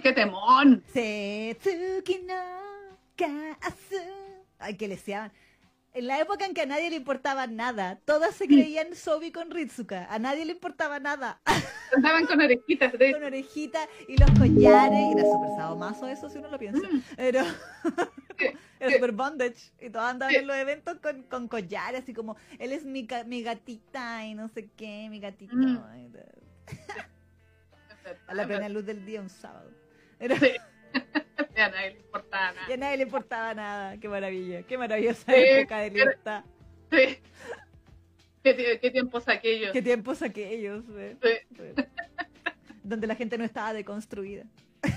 qué temón. Ay, que le sean. En la época en que a nadie le importaba nada, todas se creían Sobi con Ritsuka. A nadie le importaba nada. Andaban con orejitas. De... con orejita y los collares. Y era súper sadomaso eso, si uno lo piensa. Mm. Pero era súper bondage. Y todos andaban en los eventos con, con collares, así como, él es mi, mi gatita y no sé qué, mi gatito. Mm. A la plena luz del día un sábado. Era- Sí. Y a nadie le importaba nada. Y a nadie le importaba nada. Qué maravilla. Qué maravillosa Sí, época de libertad. Sí. ¿Qué, tie- qué tiempos aquellos? Qué tiempos aquellos. eh. Sí. Donde la gente no estaba deconstruida.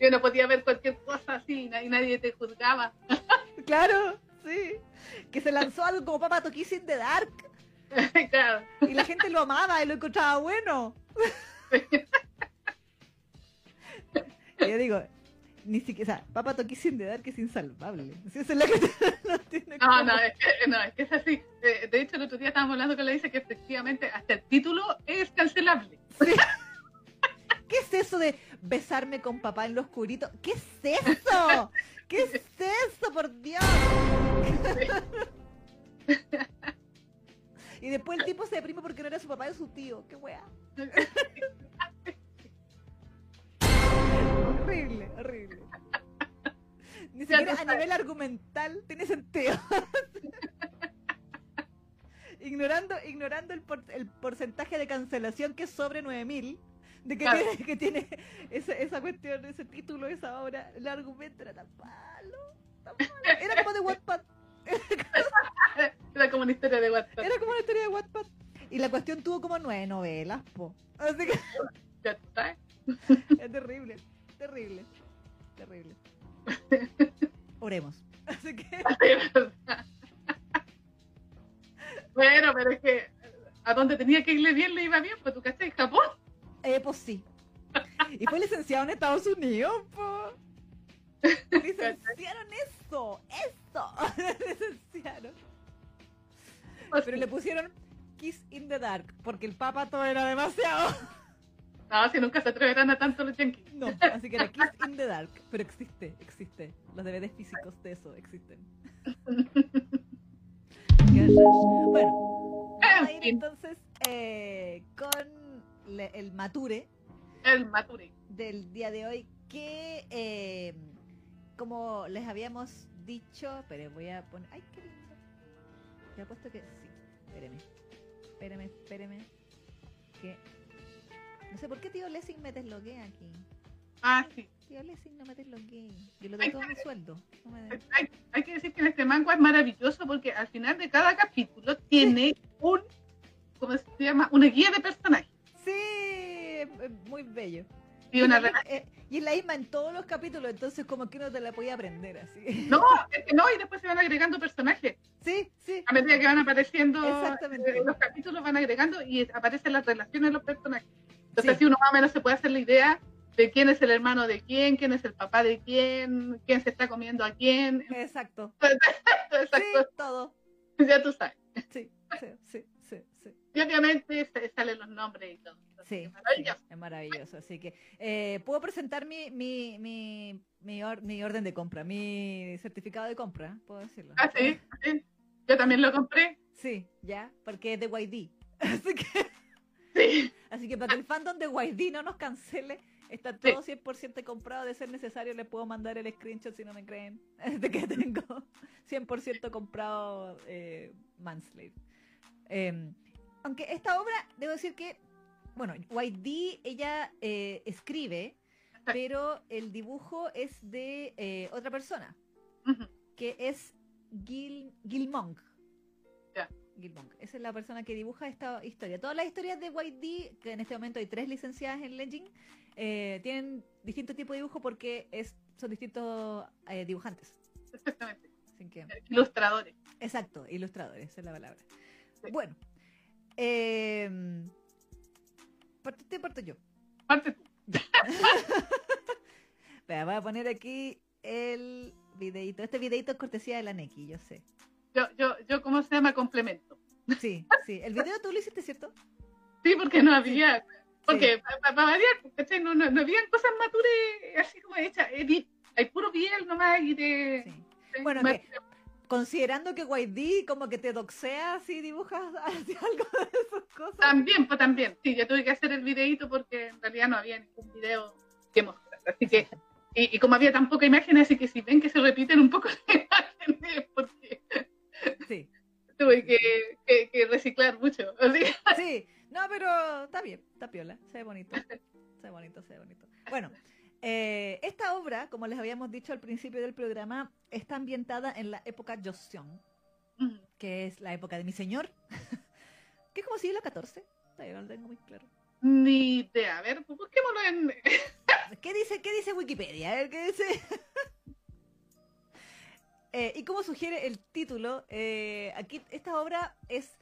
Y uno podía ver cualquier cosa así y na- y nadie te juzgaba. Claro, sí. Que se lanzó algo como Papa Kissing the Dark. claro. Y la gente lo amaba y lo encontraba bueno. Y yo digo, ni siquiera, o sea, Papa Kissing the Dark es insalvable. Si esa es la que no tiene No, cómo. no, es que, no, es que es así. Eh, De hecho, el otro día estábamos hablando con la dice que efectivamente hasta el título es cancelable. Sí. ¿Qué es eso de besarme con papá en lo oscurito? ¿Qué es eso? ¿Qué es eso, por Dios? Y después el tipo se deprime porque no era su papá, era su tío. ¡Qué wea! Horrible, horrible. Ni siquiera a nivel argumental tiene sentido. ignorando ignorando el, por- el porcentaje de cancelación que es sobre 9000, de que Claro. tiene, que tiene esa, esa cuestión, ese título, esa obra, el argumento era tan malo, tan malo. Era como de Wattpad, Era como una historia de WhatsApp. era como una historia de Wattpad. Y la cuestión tuvo como nueve novelas, po. Así que Ya sabes. es terrible, terrible, terrible. Oremos. Así que. Bueno, pero es que a donde tenía que irle bien le iba bien, pues tú cachai, Japón. Eh, pues sí. Y fue licenciado en Estados Unidos, po. Licenciaron eso, eso. Licenciaron. Pero le pusieron Kiss in the Dark, porque el papa todo era demasiado. No, si nunca se atreverán a tanto los yankees. No, así que era Kiss in the Dark. Pero existe, existe. Los DVDs físicos de eso existen. Bueno, vamos a ir entonces eh, con le- el Mature. el Maturi. del día de hoy que eh, como les habíamos dicho pero voy a poner ay qué lindo te apuesto que sí espéreme espéreme espéreme que no sé por qué tío Lessing me desloguea aquí Ah, sí. tío Lessing no me desloguee yo lo doy todo mi sueldo no me des- Hay, hay que decir que este manga es maravilloso porque al final de cada capítulo tiene un, ¿cómo se llama? Una guía de personajes. sí muy bello Y una y es la misma en todos los capítulos entonces como que uno te la podía aprender así No, es que no, y después se van agregando personajes. sí sí A medida que van apareciendo Exactamente. eh, los capítulos van agregando y aparecen las relaciones de los personajes. Entonces Sí. así uno más o menos se puede hacer la idea de quién es el hermano de quién, quién es el papá de quién, quién se está comiendo a quién. exacto esas sí todo ya tú sabes. Sí, sí, sí, sí, sí. Y obviamente salen los nombres y todo. Sí, Es maravilloso. es maravilloso. Así que eh, puedo presentar mi, mi, mi, mi, or- mi orden de compra, mi certificado de compra, puedo decirlo. Ah, sí, sí. Yo también lo compré. Sí, ya, porque es de YD. Así que. Así que para que el fandom de YD no nos cancele, está todo 100% comprado. De ser necesario, les puedo mandar el screenshot si no me creen. De que tengo 100% comprado eh, Manslave. Eh, aunque esta obra, debo decir que, bueno, YD ella eh, escribe, pero el dibujo es de eh, otra persona, que es Gil, Gil Monk. Gil Monk. Esa es la persona que dibuja esta historia. Todas las historias de YD, que en este momento hay tres licenciadas en Legend, eh, tienen distintos tipos de dibujo porque es, son distintos eh, dibujantes. Exactamente. Así que, Ilustradores. exacto, ilustradores, esa es la palabra. Sí. Bueno, eh, parto usted, parto yo. Parte tú. Voy a poner aquí el videito. Este videito es cortesía de la Neki, yo sé. Yo, yo, yo, ¿cómo se llama? Complemento. Sí, sí. El video tú lo hiciste, ¿cierto? Sí, porque no había. Porque para variar, ¿cachai? No, no, no habían cosas maturas así como hechas. eh, Hay puro piel nomás y de... Sí. de- Bueno, que- Considerando que YD como que te doxea si dibujas así algo de esas cosas. También, pues también. Sí, yo tuve que hacer el videito porque en realidad no había ningún video que mostrar. Así que, y, y como había tan poca imagen, así que si ven que se repiten un poco las imágenes, porque Sí, tuve que, que- que reciclar mucho. Así. sí. No, pero está bien, está piola, se ve bonito. Se ve bonito, se ve bonito. Bueno, eh, esta obra, como les habíamos dicho al principio del programa, está ambientada en la época Joseon, que es la época de mi señor, que es como siglo XIV. No lo tengo muy claro. Ni idea. A ver, busquémoslo en. ¿Qué dice, qué dice Wikipedia? ¿qué dice? Eh, y como sugiere el título, eh, aquí esta obra es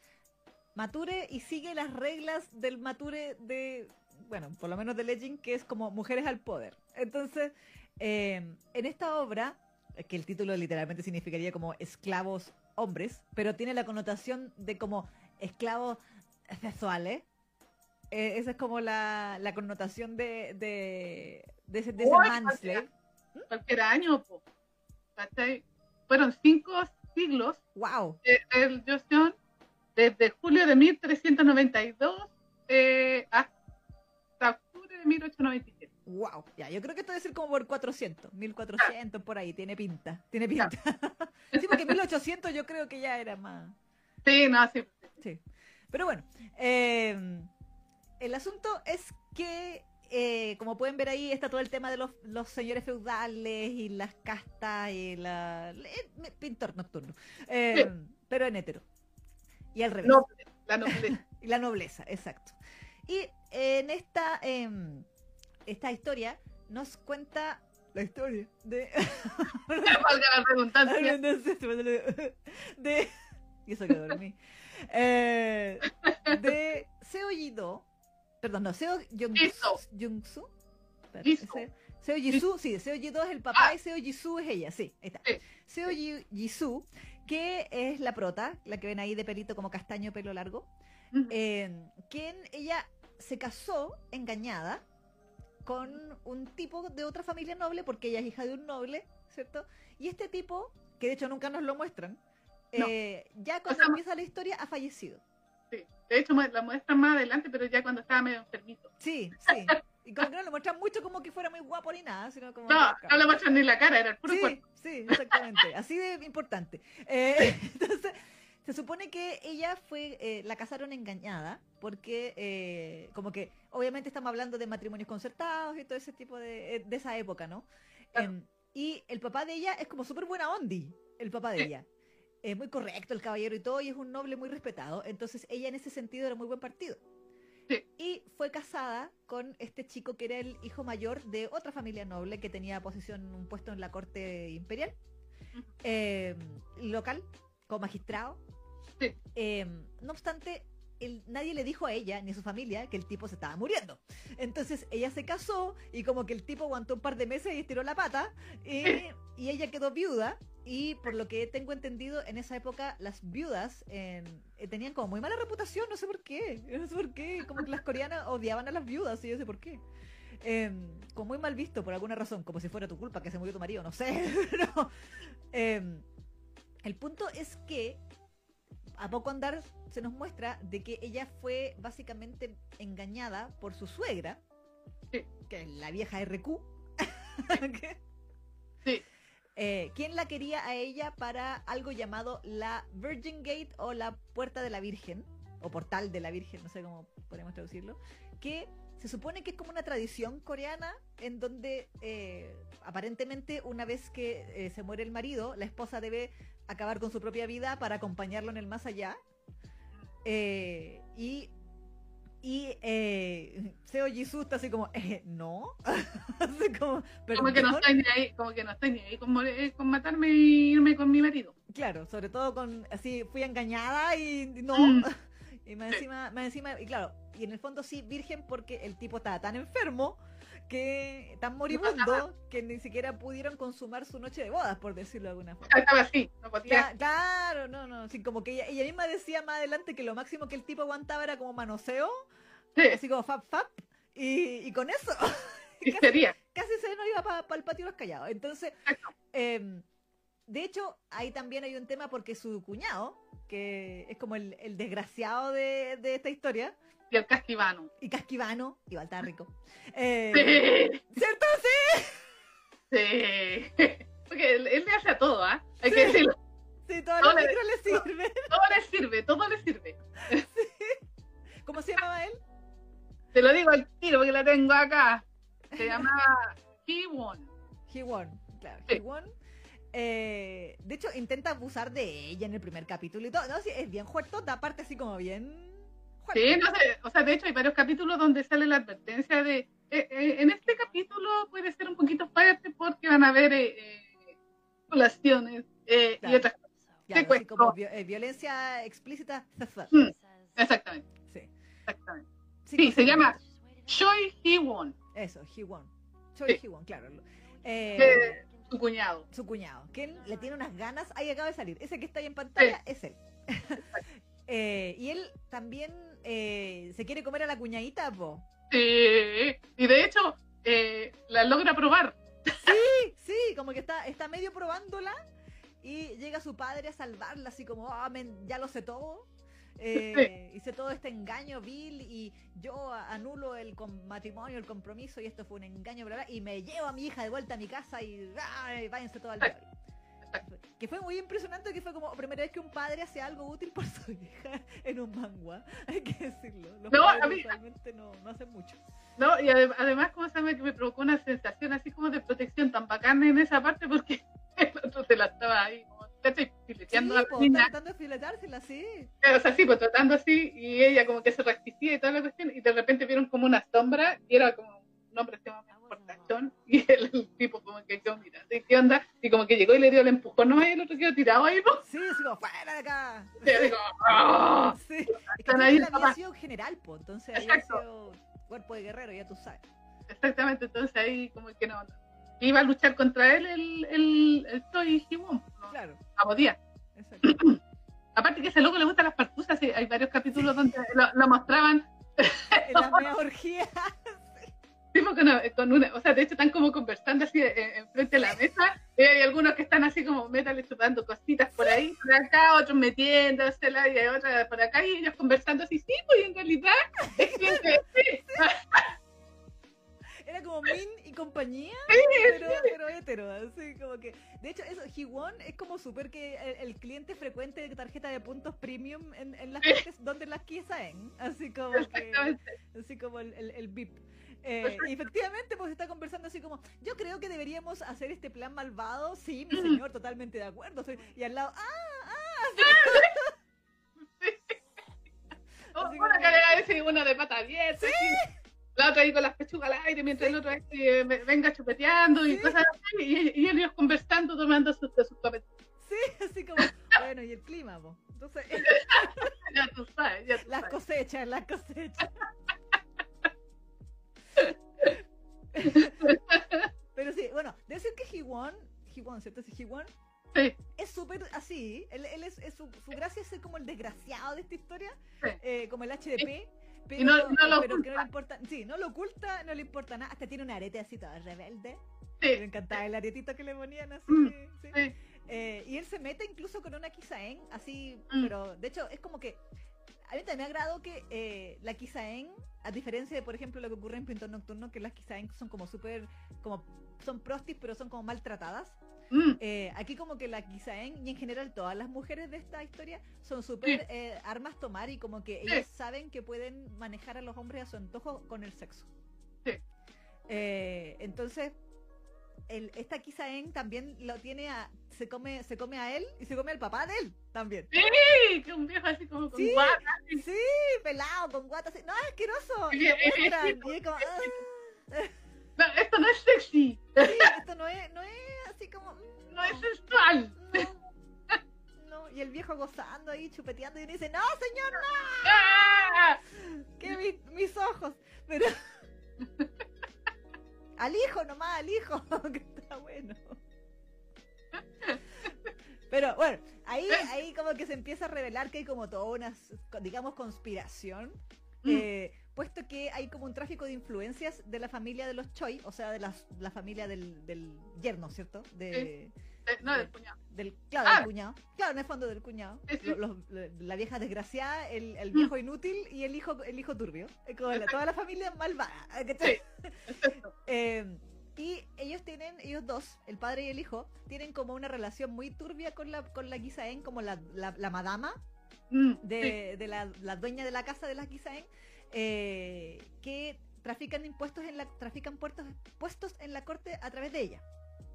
Mature y sigue las reglas del Mature de, bueno, por lo menos de Legend, que es como mujeres al poder. Entonces, eh, en esta obra, que el título literalmente significaría como esclavos hombres, pero tiene la connotación de como esclavos sexuales. Esa es como la, la connotación de, de, de ese, de ese cualquier año, po. ¿Cachai? Fueron cinco siglos ¡Wow! de- del Joseon, desde julio de 1392 eh, hasta octubre de 1897. ¡Wow! Ya, yo creo que esto debe ser como por 400, 1400 por ahí, tiene pinta, tiene pinta. sí, porque 1800 yo creo que ya era más. Sí, no, sí. Sí. Pero bueno, eh, el asunto es que, eh, como pueden ver ahí, está todo el tema de los, los señores feudales y las castas y la. eh, pintor nocturno. Eh, Pero en hetero. Y al revés. La nobleza. Y la nobleza, exacto. Y en esta, em, esta historia nos cuenta la historia de. Valga la redundancia. de. Y eso que dormí. Eh, de Seo Jido. Perdón, no, Seo Jisoo. Jungsu. Jisoo. Seo Jisoo, sí, Seo Jido es el papá y Seo Jisoo es ella, sí, ahí está. Sí. Seo Ji- Jisoo, que es la prota, la que ven ahí de pelito como castaño, pelo largo eh, quien ella se casó engañada con un tipo de otra familia noble, porque ella es hija de un noble, ¿cierto? Y este tipo, que de hecho nunca nos lo muestran, No. eh, ya cuando sea, empieza la historia ha fallecido. Sí. De hecho, la muestran más adelante, pero ya cuando estaba medio enfermito. Sí, sí. Y como que no lo muestran mucho como que fuera muy guapo ni nada, sino como... No, no le muestran ni la cara, era el puro Sí, cuerpo. sí, exactamente. Así de importante. Eh, entonces, se supone que ella fue, eh, la casaron engañada, porque eh, como que, obviamente estamos hablando de matrimonios concertados y todo ese tipo de, eh, de esa época, ¿no? Claro. Em, y el papá de ella es como súper buena ondi, el papá de Sí. ella. Es muy correcto el caballero y todo, y es un noble muy respetado. Entonces ella en ese sentido era muy buen partido. Sí. Y fue casada con este chico que era el hijo mayor de otra familia noble que tenía posición, un puesto en la corte imperial, eh, local, como magistrado. Sí. Eh, no obstante, nadie le dijo a ella ni a su familia que el tipo se estaba muriendo. Entonces ella se casó y como que el tipo aguantó un par de meses y estiró la pata y, ella quedó viuda. Y por lo que tengo entendido, en esa época las viudas eh, tenían como muy mala reputación, no sé por qué. No sé por qué. Como que las coreanas odiaban a las viudas y yo sé por qué. Eh, como muy mal visto por alguna razón, como si fuera tu culpa que se murió tu marido, no sé. Eh, el punto es que a poco andar se nos muestra de que ella fue básicamente engañada por su suegra, Sí. que es la vieja RQ, Sí. eh, quien la quería a ella para algo llamado la Virgin Gate o la Puerta de la Virgen, o Portal de la Virgen, no sé cómo podemos traducirlo, que se supone que es como una tradición coreana en donde eh, aparentemente una vez que eh, se muere el marido, la esposa debe acabar con su propia vida para acompañarlo en el más allá. Eh, y y eh, Seo Jisoo está así como, eh, no, así como, Como que no estoy ni ahí, como que no estoy ni ahí con, morir- con matarme y irme con mi marido. Claro, sobre todo con así fui engañada y no. Mm. Y más encima, más encima, y claro, y en el fondo sí, virgen porque el tipo estaba tan enfermo que tan moribundo que ni siquiera pudieron consumar su noche de bodas, por decirlo de alguna forma. Estaba así, no podía. Cla- claro, no, no, sí, como que ella, ella misma decía más adelante que lo máximo que el tipo aguantaba era como manoseo, Sí, así como fap fap, Y, y con eso, Y casi, sería. casi se nos iba para el patio de los callados. Entonces, em, de hecho, ahí también hay un tema porque su cuñado, que es como el, el desgraciado de, de esta historia, Y el casquivano. y casquivano, igual está rico. Eh, Sí, ¿Cierto? Sí. sí. Porque él, él le hace a todo, ¿ah? Hay que decirlo. Sí, todo No lo le- le sirve. Todo le sirve, todo le sirve. ¿Cómo se llamaba él? Te lo digo al tiro porque la tengo acá. Se llamaba Kiwon. He won, claro, Sí. he won. Eh, de hecho, intenta abusar de ella en el primer capítulo y todo. No, sí, es bien fuertota, aparte así como bien. Sí, no sé. O sea, de hecho hay varios capítulos donde sale la advertencia de... eh, eh, en este capítulo puede ser un poquito fuerte porque van a haber eh, violaciones eh, y otras cosas. Así como vi- violencia explícita. Mm, Exactamente, Sí. exactamente. Sí, Sí, se llama Choi Hee-won, Eso, he won. Choi Sí. he won, claro. Eh, su cuñado. su cuñado, que él le tiene unas ganas, ahí acaba de salir. Ese que está ahí en pantalla es él. Eh, y él también eh, se quiere comer a la cuñadita, po. Sí, y de hecho eh, la logra probar. Sí, sí, como que está, está medio probándola y llega su padre a salvarla, así como, "Ah, ya lo sé todo. Eh, hice todo este engaño vil y yo anulo el matrimonio, el compromiso y esto fue un engaño, bla, bla, y me llevo a mi hija de vuelta a mi casa y ¡ay! váyanse todo al diablo. Que fue muy impresionante, que fue como primera vez que un padre hace algo útil por su hija en un manga, hay que decirlo. Los No, padres a mí- no, no hacen mucho. No, y ade- además, como se? Que me provocó una sensación así como de protección tan bacana en esa parte porque el otro se la estaba ahí, como. Fileteando Sí, a la po, niña. tratando de filetársela, sí. O sea, sí, pues tratando así, y ella como que se resistía y toda la cuestión, y de repente vieron como una sombra, y era como un hombre que portachón, y el, el tipo como que quedó mirando, ¿y qué onda? Y como que llegó y le dio el empujón, no, y el otro quedó tirado ahí, ¿no? Sí, así como, fuera de acá. Y así como, ¡ah! Sí. Es que ahí había sido general, po, entonces había Exacto. sido cuerpo de guerrero, ya tú sabes. Exactamente, entonces ahí como que no, iba a luchar contra él el, el, el Choi Hee-won, no, Claro, no podía. exacto. Aparte que a ese loco le gustan las partuzas, y hay varios capítulos donde lo, lo mostraban, En la mea con con una- o sea, de hecho están como conversando así eh, enfrente de la mesa, y hay algunos que están así como métale chupando cositas por ahí, por acá, otros metiéndosela, y hay otras por acá, y ellos conversando así, sí, pues en realidad, es que, sí, Era como Min y compañía, pero, pero hetero, así como que. De hecho, eso, Hiwon es como súper que el, el cliente frecuente de tarjeta de puntos premium en, en las partes donde las quisaen. Así como que. así como el, el, el VIP. Eh, y efectivamente, pues está conversando así como, yo creo que deberíamos hacer este plan malvado. Sí, mi señor, totalmente de acuerdo. Soy- Y al lado, ah, Así Una como- carrera y una de pata abierta. así. La otra ahí con las pechugas al aire mientras el otro ahí, eh, venga chupeteando y Sí. cosas así. Y, y ellos conversando, tomando sus, sus copetes. sí, así como, bueno, y el clima, po. Entonces, Ya tú sabes, ya tú las sabes. cosechas, las cosechas. Pero sí, bueno, decir que Hiwon, Hiwon, ¿cierto? Sí, Hiwon Sí, es súper así. Él, él es, es su, su gracia es ser como el desgraciado de esta historia, Sí. eh, como el HDP. Pero, Y no- no lo pero que no oculta. le importa, sí, no lo oculta, no le importa nada. Hasta tiene un arete así todo rebelde. sí, Me encantaba el aretito que le ponían así. Mm. Eh, y él se mete incluso con una Kisaen, así, Mm. pero de hecho es como que. A mí también me agradó que eh, la Kisaen, a diferencia de, por ejemplo, lo que ocurre en Pintor Nocturno, que las Kisaen son como súper. como son prostis, pero son como maltratadas. Mm, Eh, aquí como que la Kisaen y en general todas las mujeres de esta historia son súper eh, armas tomar y como que ellas saben que pueden manejar a los hombres a su antojo con el sexo. Sí. Eh, entonces, el, esta Kisaen también lo tiene a, se come, se come a él y se come al papá de él también. Sí, que un viejo así como con Sí. guata. Sí, pelado, con guatas, así. no, es asqueroso. Y muestran, y es como, ah, No, esto no es sexy, sí, esto no es, no es así como, mm, no es sensual. No, no, y el viejo gozando ahí, chupeteando, y uno dice, no, señor, no, ¡Ah! que mi- mis ojos. Pero al hijo nomás, al hijo, que está bueno. Pero bueno, ahí, ahí como que se empieza a revelar que hay como toda una, digamos, conspiración. Mm. eh, puesto que hay como un tráfico de influencias de la familia de los Choi, o sea, de las- la, familia del, del yerno, ¿cierto? De, Eh, no, del cuñado. del, claro, Ah. del cuñado. Claro, en el fondo del cuñado. Sí, sí. Lo- los- la vieja desgraciada, el, el viejo inútil y el hijo el hijo turbio. La- toda la familia malvada. Eh, y ellos tienen, ellos dos, el padre y el hijo, tienen como una relación muy turbia con la, con la Gisaen, como la, la, la madama Mm, de, de la, la dueña de la casa de las Gisaen, eh, que trafican impuestos en la, trafican puertos, puestos en la corte a través de ella.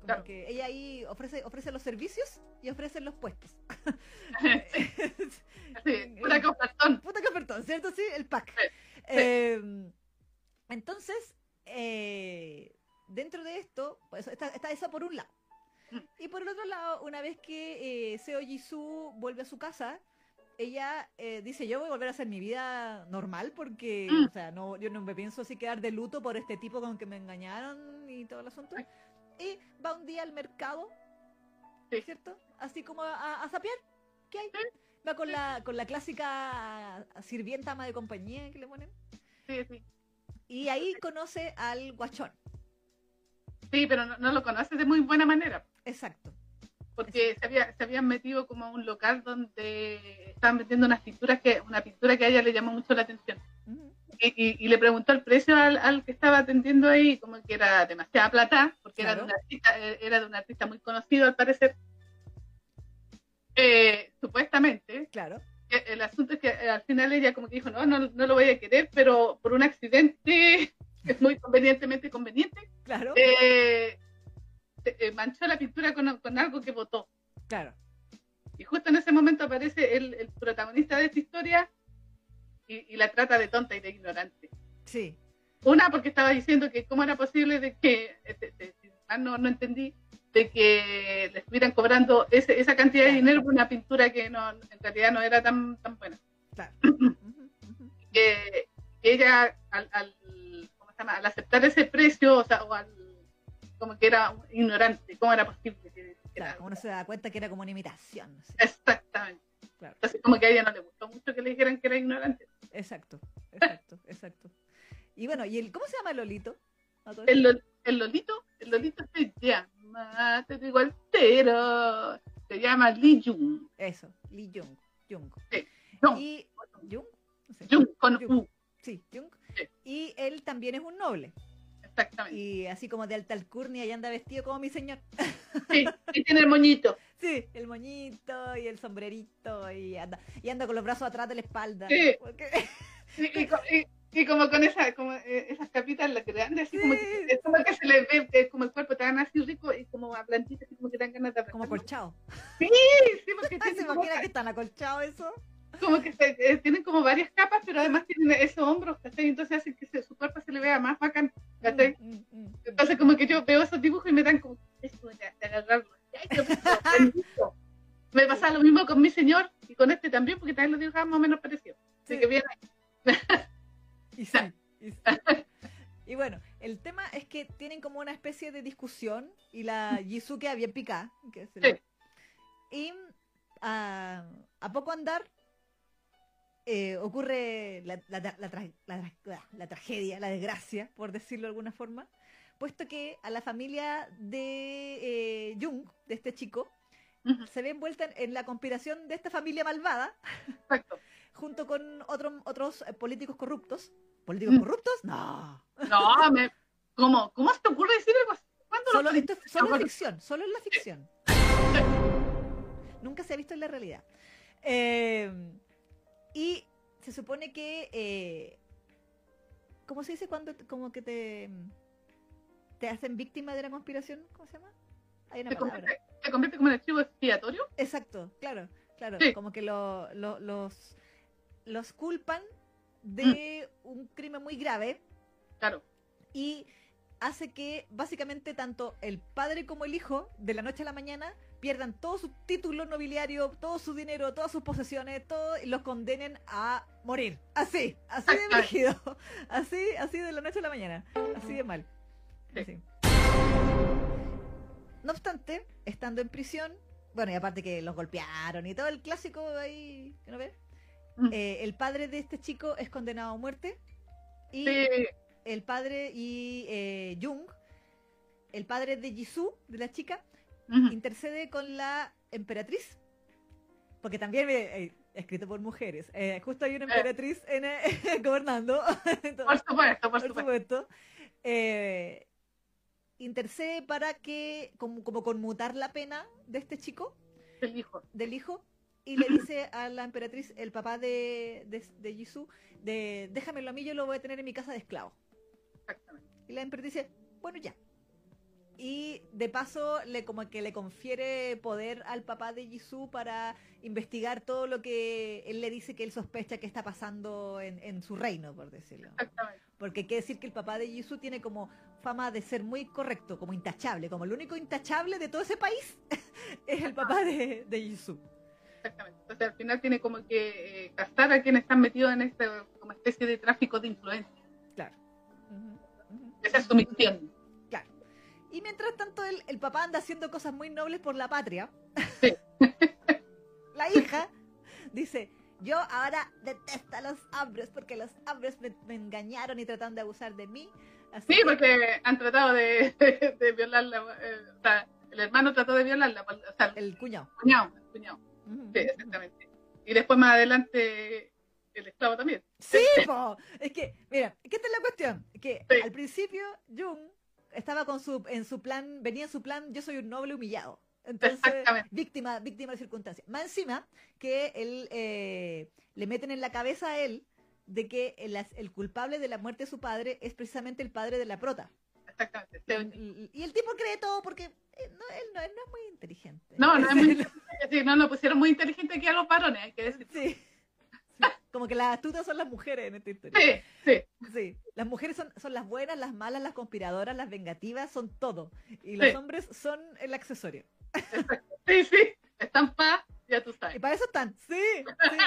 Como Claro. que ella ahí ofrece, ofrece los servicios y ofrece los puestos. Sí, pura copartón. Puta que ofertón, ¿cierto? Sí, el pack. Sí, Eh, entonces, eh, dentro de esto, pues está, está eso por un lado. Mm. Y por el otro lado, una vez que eh, Seo Jisoo vuelve a su casa, ella eh, dice, yo voy a volver a hacer mi vida normal porque, Mm. o sea, no, yo no me pienso así quedar de luto por este tipo con que me engañaron y todo el asunto. Y va un día al mercado, Sí. ¿cierto? Así como a, a sapear. ¿Qué hay? Va con la, con la clásica sirvienta ama de compañía que le ponen. Sí, sí. Y ahí conoce al guachón. Sí, pero no, no lo conoces de muy buena manera. Exacto. porque se, había, se habían metido como a un local donde estaban vendiendo unas pinturas que una pintura que a ella le llamó mucho la atención Ujú. Y, y- y le preguntó el precio al, al que estaba atendiendo ahí como que era demasiada plata porque era, de Claro. un artista, eh, era de un artista muy conocido al parecer Eh, supuestamente Claro. que el asunto es que eh, al final ella como que dijo no, no, no lo voy a querer pero por un accidente que es muy convenientemente conveniente Claro. eh, eh, manchó la pintura con, con algo que votó Claro. Y justo en ese momento aparece el, el protagonista de esta historia y, y la trata de tonta y de ignorante. Sí. Una, porque estaba diciendo que cómo era posible de que, si mal no, no entendí, de que le estuvieran cobrando ese- esa cantidad de dinero por una pintura que no, en realidad no era tan, tan buena. Claro. Que, que ella, al, al, ¿cómo se llama? al aceptar ese precio, o sea, o al, como que era ignorante, cómo era posible que Claro, uno se da cuenta que era como una imitación. sí. Exactamente. Claro. Entonces, como que a ella no le gustó mucho que le dijeran que era ignorante. Exacto. Exacto. Exacto. Y bueno, ¿y el, cómo se llama el Lolito? El. Lol- el Lolito, el Lolito se llama, te digo altero, se llama Lee Jung. Eso, Lee Jung. Jung. No, Y Jung, no sé. Jung con Jung. U, Sí, Jung. Sí. Y él también es un noble. Exactamente. Y así como de alta alcurnia y anda vestido como mi señor. Sí, y tiene el moñito. Sí, el moñito y el sombrerito y anda, y anda con los brazos atrás de la espalda. Sí. Porque- Y, y y- y como con esa, como, eh, esas capitas las grandes, así como, Sí. que, es como que se le ve, eh, como el cuerpo tan así rico y como a plantita, así como que dan ganas de como acolchado. Sí, sí, porque ¿Se tiene como, imagina que están acolchados eso? Como que se- eh, tienen como varias capas, pero además tienen esos hombros, ¿cachai? Entonces hace que se- su cuerpo se le vea más bacán, ¿cachai? Mm, mm, mm. Entonces como que yo veo esos dibujos y me dan como eso de, de agarrarlo. Me pasa lo mismo con mi señor y con este también, porque también lo dibujaba más o menos parecido. Así Sí. que bien, Y sí, y sí. Y bueno, el tema es que tienen como una especie de discusión y la Jisoo queda bien picada. que se le- Sí. Y a, a poco andar eh, ocurre la, la, la, tra- la tra- la tragedia, la desgracia, por decirlo de alguna forma, puesto que a la familia de eh, Jung, de este chico, se ve envuelta en, en la conspiración de esta familia malvada, exacto. junto con otros otros políticos corruptos. ¿Políticos Mm. corruptos? No. No, me, ¿cómo, ¿cómo se te ocurre decir algo así? ¿Cuándo Solo, lo esto es solo en Bueno, ficción, solo en la ficción. Nunca se ha visto en la realidad. Eh, y se supone que, eh, ¿cómo se dice cuando te- como que te, te hacen víctima de la conspiración? ¿Cómo se llama? Hay una palabra. convierte, se convierte como en archivo expiatorio? Exacto, claro, claro. Sí. Como que lo- lo- los, los culpan de un crimen muy grave Claro. y hace que básicamente tanto el padre como el hijo de la noche a la mañana pierdan todo su título nobiliario, todo su dinero, todas sus posesiones, todo y los condenen a morir. Así, así de brígido. Así, así de la noche a la mañana. Así de mal. Sí. Así. No obstante, estando en prisión, bueno, y aparte que los golpearon y todo el clásico ahí, ¿que no ves? Mm. Eh, el padre de este chico es condenado a muerte Y Sí, el padre y eh, Jung, el padre de Jisoo, de la chica, intercede con la emperatriz. Porque también eh, escrito por mujeres. Eh, justo hay una emperatriz en, eh, gobernando. por supuesto, por por supuesto. supuesto. Eh, intercede para que, como, como conmutar la pena de este chico, El hijo. del hijo, y le dice a la emperatriz, el papá de, de, de Jisoo, de déjamelo a mí, yo lo voy a tener en mi casa de esclavo. Exactamente. Y la emperatriz dice, bueno, ya. Y de paso le como que le confiere poder al papá de Jisoo para investigar todo lo que él le dice que él sospecha que está pasando en, en su reino, por decirlo. Porque quiere decir que el papá de Jisoo tiene como fama de ser muy correcto, como intachable, como el único intachable de todo ese país es el papá de, de Jisoo. Exactamente. Entonces al final tiene como que eh, a quienes están metidos en como especie de tráfico de influencia. Claro. Esa es su misión. Y mientras tanto, el, el papá anda haciendo cosas muy nobles por la patria. Sí. la hija dice, yo ahora detesto a los hombres porque los hombres me, me engañaron y trataron de abusar de mí. Así Sí, que- porque han tratado de, de, violarla. eh, o sea, el hermano trató de violarla. O sea, el El cuñado. cuñado. El cuñado. Ujú, Sí, exactamente. Y después más adelante el esclavo también. Sí, po. es que, mira, ¿qué esta es la cuestión? Que Sí. al principio Jung estaba con su, en su plan, venía en su plan, yo soy un noble humillado. Entonces, víctima, víctima de circunstancias. Más encima, que él eh, le meten en la cabeza a él de que el, el culpable de la muerte de su padre es precisamente el padre de la prota. Exactamente. Y el tipo cree todo porque eh, no, él, no, él no es muy inteligente. No, no es muy inteligente. Sí, no, lo pusieron muy inteligente aquí a los varones, hay que decir. Sí. Como que las astutas son las mujeres en esta historia. Sí, sí. Sí, las mujeres son, son las buenas, las malas, las conspiradoras, las vengativas, son todo. Y los Sí. hombres son el accesorio. Sí, sí. Están pa, ya tú Y sabes. para eso están. Sí, sí,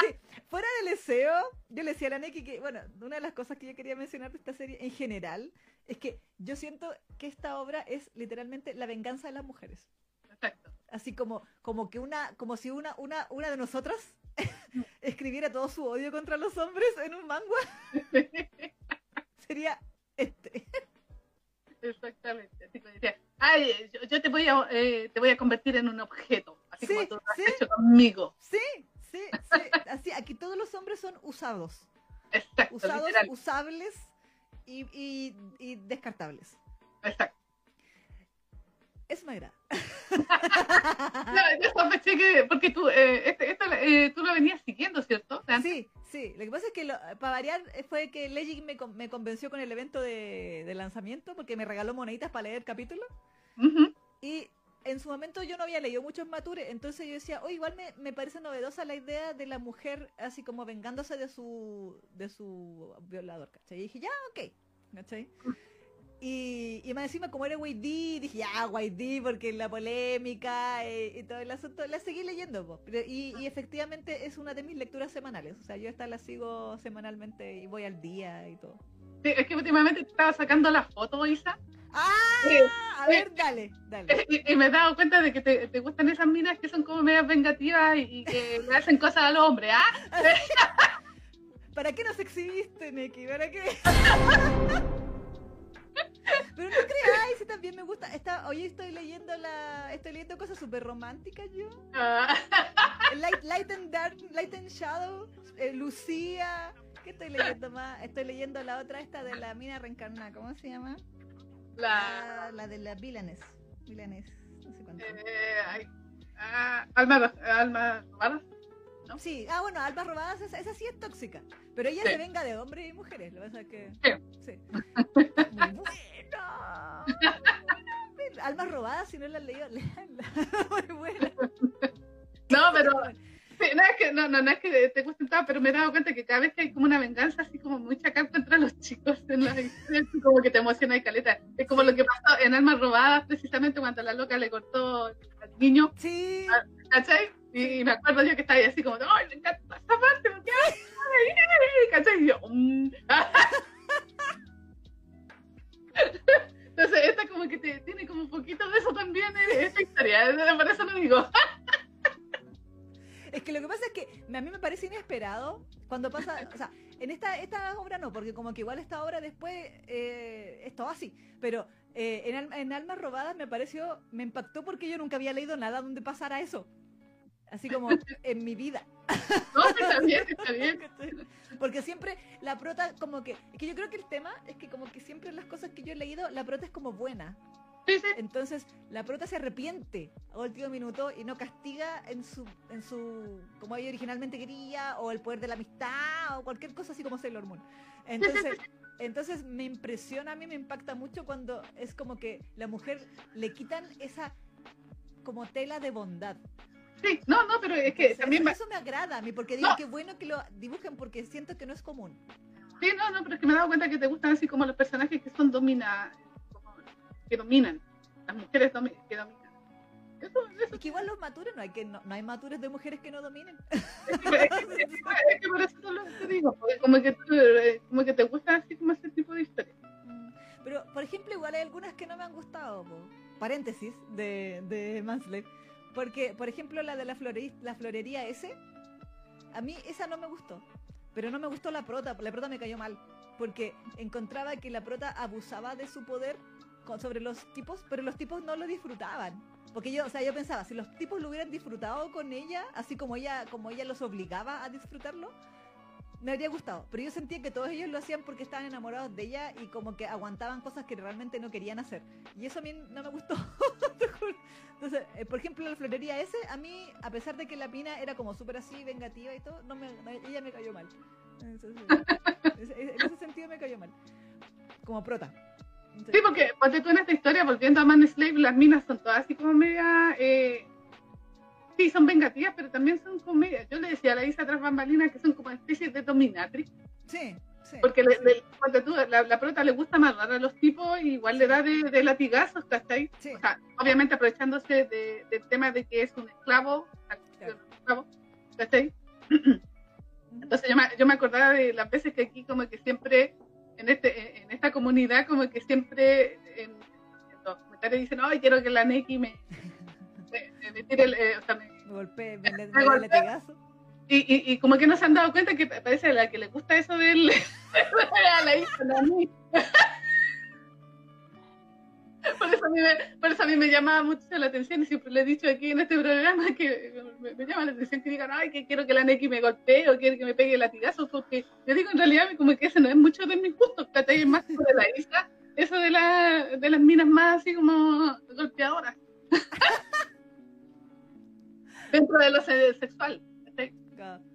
sí. Fuera del deseo, yo le decía a la Neki que, bueno, una de las cosas que yo quería mencionar de esta serie en general es que yo siento que esta obra es literalmente la venganza de las mujeres. Exacto. Así como, como que una, como si una, una, una de nosotras escribiera todo su odio contra los hombres en un manga. Sería este. Exactamente. Así que decía, ay, yo, yo te voy a eh, te voy a convertir en un objeto, así Sí, como tú lo has sí. hecho conmigo. Sí, sí, sí. Así, aquí todos los hombres son usados. Exacto, Usados, literal. usables y, y, y descartables. Exacto. Eso me agrada. No, yo sospeché que, porque tú, eh, este- esto, eh, tú lo venías siguiendo, ¿cierto? Sí, sí. Lo que pasa es que, lo- para variar, eh, fue que Legend me, me convenció con el evento de, de lanzamiento porque me regaló moneditas para leer el capítulo. Ujú. Y en su momento yo no había leído muchos Mature, entonces yo decía, oh, igual me, me parece novedosa la idea de la mujer así como vengándose de su de su violador, ¿cachai? Y dije, ya, ok, ¿cachai? Y, y más encima, como era Wade dije, ya, Wade porque la polémica eh, y todo el asunto, la seguí leyendo, po. Pero- y, y efectivamente es una de mis lecturas semanales, o sea, yo esta la sigo semanalmente y voy al día y todo. Sí, es que últimamente te estaba sacando la foto, Isa, ¡Ah! Sí, A ver, dale, dale. y, y me he dado cuenta de que te, te gustan esas minas que son como medias vengativas y, y que le hacen cosas a los hombres, ¿ah? ¿Para qué nos exhibiste, Neki? ¿Para qué? Pero no creáis, si también me gusta. Está, hoy estoy leyendo la, estoy leyendo cosas súper románticas yo. Ah, Light, Light and Dark, Light and Shadow, eh, Lucía. ¿Qué estoy leyendo más? Estoy leyendo la otra esta de la mina reencarnada. ¿Cómo se llama? la, Ah, la de la Villanes. Villanes. No sé cuánto. eh, ay, ah, alma, alma, ¿vale? ¿no? Sí, ah, bueno, Almas Robadas, esa, esa sí es tóxica. Pero ella Sí. se venga de hombres y mujeres. Lo que pasa es que. Sí. Muy buena. Almas Robadas, si no la han leído, leanla. Muy buena. No, pero sí, no, es que, no, no, no es que te gusten todas, pero me he dado cuenta que cada vez que hay como una venganza así como muy chacal contra los chicos en las historias, como que te emociona y caleta. Es como lo que pasó en Almas Robadas, precisamente cuando la loca le cortó al niño, Sí. ¿cachai? Y, me acuerdo yo que estaba ahí así como, ¡ay, me encanta esta parte! porque, ay, ay, ay", ¿Cachai? Y yo, "Mm". Entonces, esta como que te, tiene como un poquito de eso también en esta historia, por eso lo digo. Es que lo que pasa es que a mí me parece inesperado cuando pasa, o sea, en esta, esta obra no, porque como que igual esta obra después eh, es todo así. Pero eh, en, en Almas Robadas me pareció, me impactó porque yo nunca había leído nada donde pasara eso. Así como en mi vida. No, está bien, está bien. Porque siempre la prota como que... Es que yo creo que el tema es que como que siempre en las cosas que yo he leído, la prota es como buena. Sí, sí. Entonces la prota se arrepiente a último minuto y no castiga en su, en su, como ella originalmente quería, o el poder de la amistad, o cualquier cosa así como Sailor Moon. Entonces, entonces me impresiona, a mí me impacta mucho cuando es como que la mujer le quitan esa como tela de bondad. Sí, no, no, pero es que Eso- también eso me agrada a mí, porque digo No. que bueno que lo dibujen porque siento que no es común. Sí, no, no, pero es que me he dado cuenta que te gustan así como los personajes que son domina, como que dominan, las mujeres domi- que dominan. Eso, eso, Y que igual los matures, no hay que no, no hay matures de mujeres que no dominen. es, que, es que- es que por eso te lo te digo, porque como que, eh, como que te gusta así como ese tipo de historia. Mm, Pero, por ejemplo, igual hay algunas que no me han gustado. po. Paréntesis de, de Mansley. Porque, por ejemplo, la de la, flore- la florería S, a mí esa no me gustó. Pero no me gustó la prota, la prota me cayó mal. Porque encontraba que la prota abusaba de su poder con- sobre los tipos, pero los tipos no lo disfrutaban. Porque yo, o sea, yo pensaba, si los tipos lo hubieran disfrutado con ella, así como ella, como ella los obligaba a disfrutarlo, me habría gustado. Pero yo sentía que todos ellos lo hacían porque estaban enamorados de ella y como que aguantaban cosas que realmente no querían hacer. Y eso a mí no me gustó. Entonces, eh, por ejemplo, la florería ese, a mí, a pesar de que la mina era como súper así, vengativa y todo, no me, no- ella me cayó mal. Entonces, en ese sentido me cayó mal. Como prota. Entonces, Sí, porque ponte tú en esta historia, volviendo a Man Slave, las minas son todas así como media. Eh, sí, son vengativas, pero también son como media. Yo le decía a la Isa tras bambalinas que son como especies de dominatrix, sí, sí. porque le, le- ponte tú, la, la prota le gusta amarrar a los tipos y igual le da de, de latigazos, ¿cachai? Sí. O sea, obviamente aprovechándose de- del tema de que es un esclavo, Claro. un esclavo, ¿cachai? Entonces yo me, yo me acordaba de las veces que aquí como que siempre, en este en esta comunidad, como que siempre en, en los comentarios dicen, ay, quiero que la Neki me, me, me tire el, eh, o sea, me- me golpeé, me, Me me dio golpeé. latigazo. y, y, y como que no se han dado cuenta que parece a la que le gusta eso del a la hija, no a mí. Por eso, a mí me, por eso a mí me llamaba mucho la atención y siempre le he dicho aquí en este programa que me, me llama la atención que digan, ay, que quiero que la Neki me golpee o quiero que me pegue latigazos, porque yo digo en realidad como que ese no es mucho de mis gustos, ¿cachai? Es más de la isla, eso de, la, de las minas más así como golpeadoras. Dentro de lo se- sexual.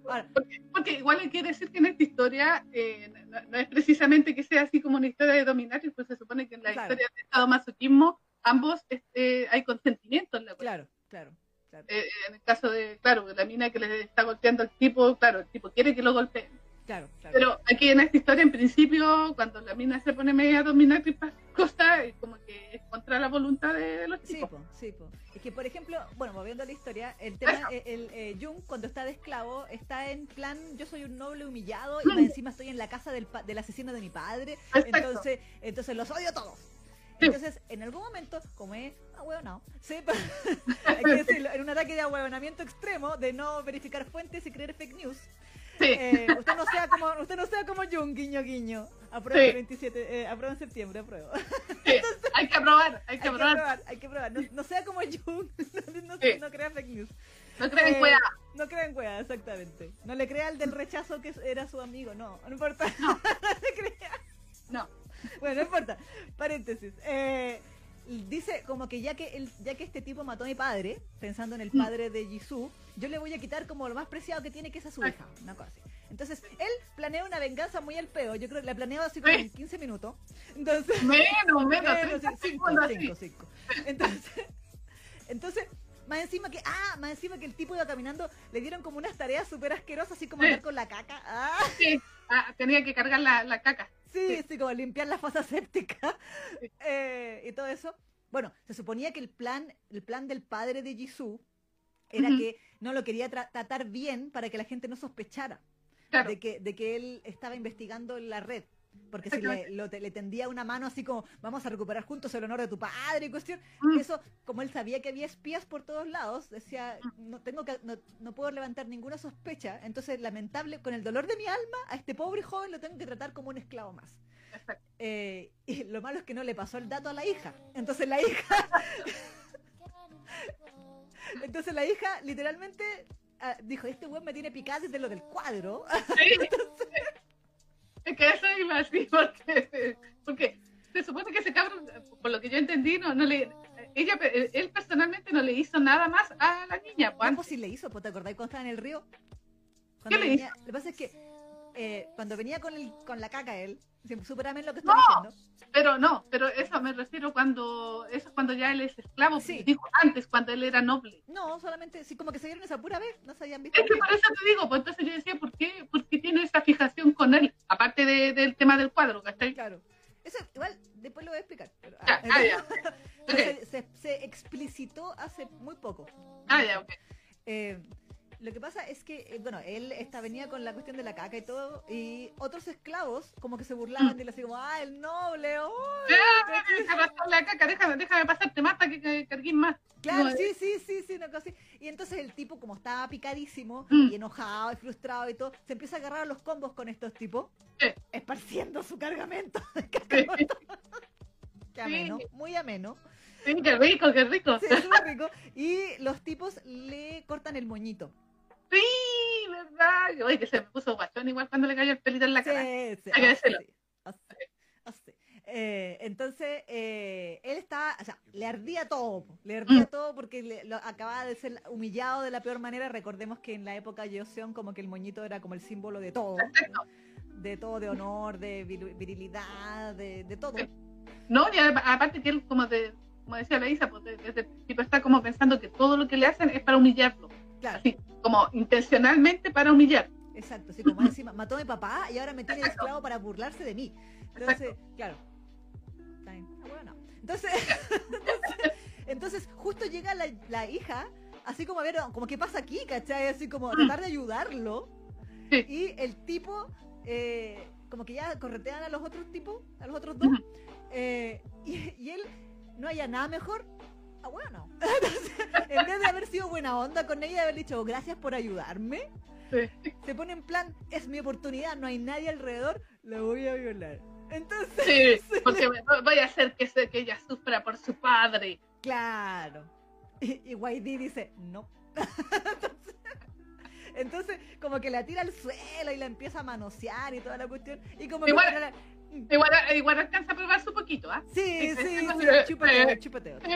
Ahora, Porque igual hay que decir que en esta historia eh, no, no es precisamente que sea así como una historia de dominatrix, pues se supone que en la Claro. historia de sadomasoquismo ambos este, hay consentimiento en la cuestión. claro, claro, claro. Eh, en el caso de, claro, la mina que le está golpeando al tipo, claro, el tipo quiere que lo golpee. Claro, claro. Pero aquí en esta historia, en principio, cuando la mina se pone media cosa, es como que es contra la voluntad de, de los Sí, tipos. po, sí, po. Es que, por ejemplo, bueno, volviendo a la historia, el tema, el, el, eh, Jung, cuando está de esclavo, está en plan, yo soy un noble humillado y encima estoy en la casa del, del asesino de mi padre, Exacto. entonces, entonces los odio a todos. Sí. Entonces, en algún momento, como es ahueonado, sí, hay que decirlo, en un ataque de ahueonamiento extremo, de no verificar fuentes y creer fake news, Sí. eh, usted no sea como usted no sea como Jung, guiño, guiño. Aprueba Sí. el 27, eh, aprueba en septiembre, apruebo. Sí, hay que aprobar, hay Hay que que aprobar. probar, hay que probar. No, no sea como Jung, no, no, no crea fake news. No creen Eh, cueva. No crea en wea, exactamente. No le crea al del rechazo que era su amigo, no, no importa. No. le crea. No. Bueno, no importa. Paréntesis. Eh, dice como que ya que el, ya que este tipo mató a mi padre, pensando en el Mm. padre de Jisoo, yo le voy a quitar como lo más preciado que tiene, que es a su Ay. hija, una cosa así. Entonces, él planea una venganza muy al pedo. Yo creo que la planeó así como en 15 minutos. Entonces, Menos, menos, Menos, 30 sí, cinco, segundos así. cinco, cinco. Entonces, entonces, más encima que, ah, más encima que el tipo iba caminando, le dieron como unas tareas súper asquerosas, así como andar con la caca. Ah, Sí, ah, tenía que cargar la, la caca. Sí, Sí. como limpiar la fosa séptica eh, y todo eso. Bueno, se suponía que el plan, el plan del padre de Jisoo era que no lo quería tra- tratar bien para que la gente no sospechara Claro. de, que, de que él estaba investigando en la red. Porque si le, lo, le tendía una mano así como, vamos a recuperar juntos el honor de tu padre y cuestión, Mm. eso, como él sabía que había espías por todos lados, decía, no tengo que, no, no puedo levantar ninguna sospecha, entonces lamentable, con el dolor de mi alma, a este pobre joven lo tengo que tratar como un esclavo más. Eh, y lo malo es que no le pasó el dato a la hija. Entonces la hija. Entonces la hija literalmente ah, dijo: Este weón me tiene picada desde lo del cuadro. Sí. Eso iba así, porque, porque se supone que ese cabrón, por lo que yo entendí, no, no le, ella, él personalmente no le hizo nada más a la niña. pues, ¿Cuánto sí le hizo? ¿Pues ¿Te acordáis cuando estaba en el río? ¿Qué Cuando le venía- Lo que pasa es que eh, cuando venía con, el, con la caca él, súper amén lo que estaba No. diciendo. Pero no, pero eso me refiero cuando, eso es cuando ya él es esclavo, Sí. dijo antes, cuando él era noble. No, solamente, sí, como que se vieron esa pura vez, no se habían visto. Es que por eso te digo, pues entonces yo decía, ¿por qué, por qué tiene esa fijación con él? Aparte de- del tema del cuadro, ¿cachai? Claro. Eso igual, después lo voy a explicar. pero- Ya, ah, ah, ya. se- se explicitó hace muy poco. Ah, ya, ok. Eh, lo que pasa es que, eh, bueno, él esta, venía con la cuestión de la caca y todo, y otros esclavos como que se burlaban de él, así como, ah, el noble, oh, Ah, déjame pasar la caca, déjame, déjame pasarte más para que, que cargues más. Claro, sí, sí, sí, sí, una cosa así. Y entonces el tipo, como estaba picadísimo Mm. y enojado y frustrado y todo, se empieza a agarrar a los combos con estos tipos, esparciendo su cargamento de caca. Sí. Qué ameno, muy ameno. Sí, qué rico, qué rico. Sí, rico. Y los tipos le cortan el moñito. Sí, verdad. Oye, que se me puso guachón igual cuando le cayó el pelito en la cara. Sí, sí, Hay que. Eh, entonces, eh, él estaba, o sea, le ardía todo, le ardía Mm. todo porque le- lo- acababa de ser humillado de la peor manera. Recordemos que en la época de Joseon como que el moñito era como el símbolo de todo, Perfecto. de todo, de honor, de vir- virilidad, de, de todo. Sí. No, y aparte que él, como, de, como decía la Isa, pues de- desde el principio está como pensando que todo lo que le hacen es para humillarlo. Claro, Así, como intencionalmente para humillar. exacto, así como encima mató a mi papá y ahora me tiene Exacto. esclavo para burlarse de mí. Entonces, claro. Ah. Entonces, entonces, entonces, justo llega la, la hija, así como a ver, como qué pasa aquí, ¿cachai? Así como Mm. tratar de ayudarlo. Sí. Y el tipo, eh, como que ya corretean a los otros tipos, a los otros dos. Eh, y, y él no haya nada mejor. Ah, bueno. Entonces, en vez de haber sido buena onda con ella, de haber dicho gracias por ayudarme, Sí. se pone en plan, es mi oportunidad, no hay nadie alrededor, la voy a violar. Entonces, Sí, porque voy a hacer que, se- que ella sufra por su padre. claro. Y, y YD dice, no. entonces, entonces, como que la tira al suelo y la empieza a manosear y toda la cuestión. Y como que... Igual- la- Igual, igual alcanza a probar su poquito, ¿ah? Sí, sí, sí, Sí, chúpateo, sí. Sí,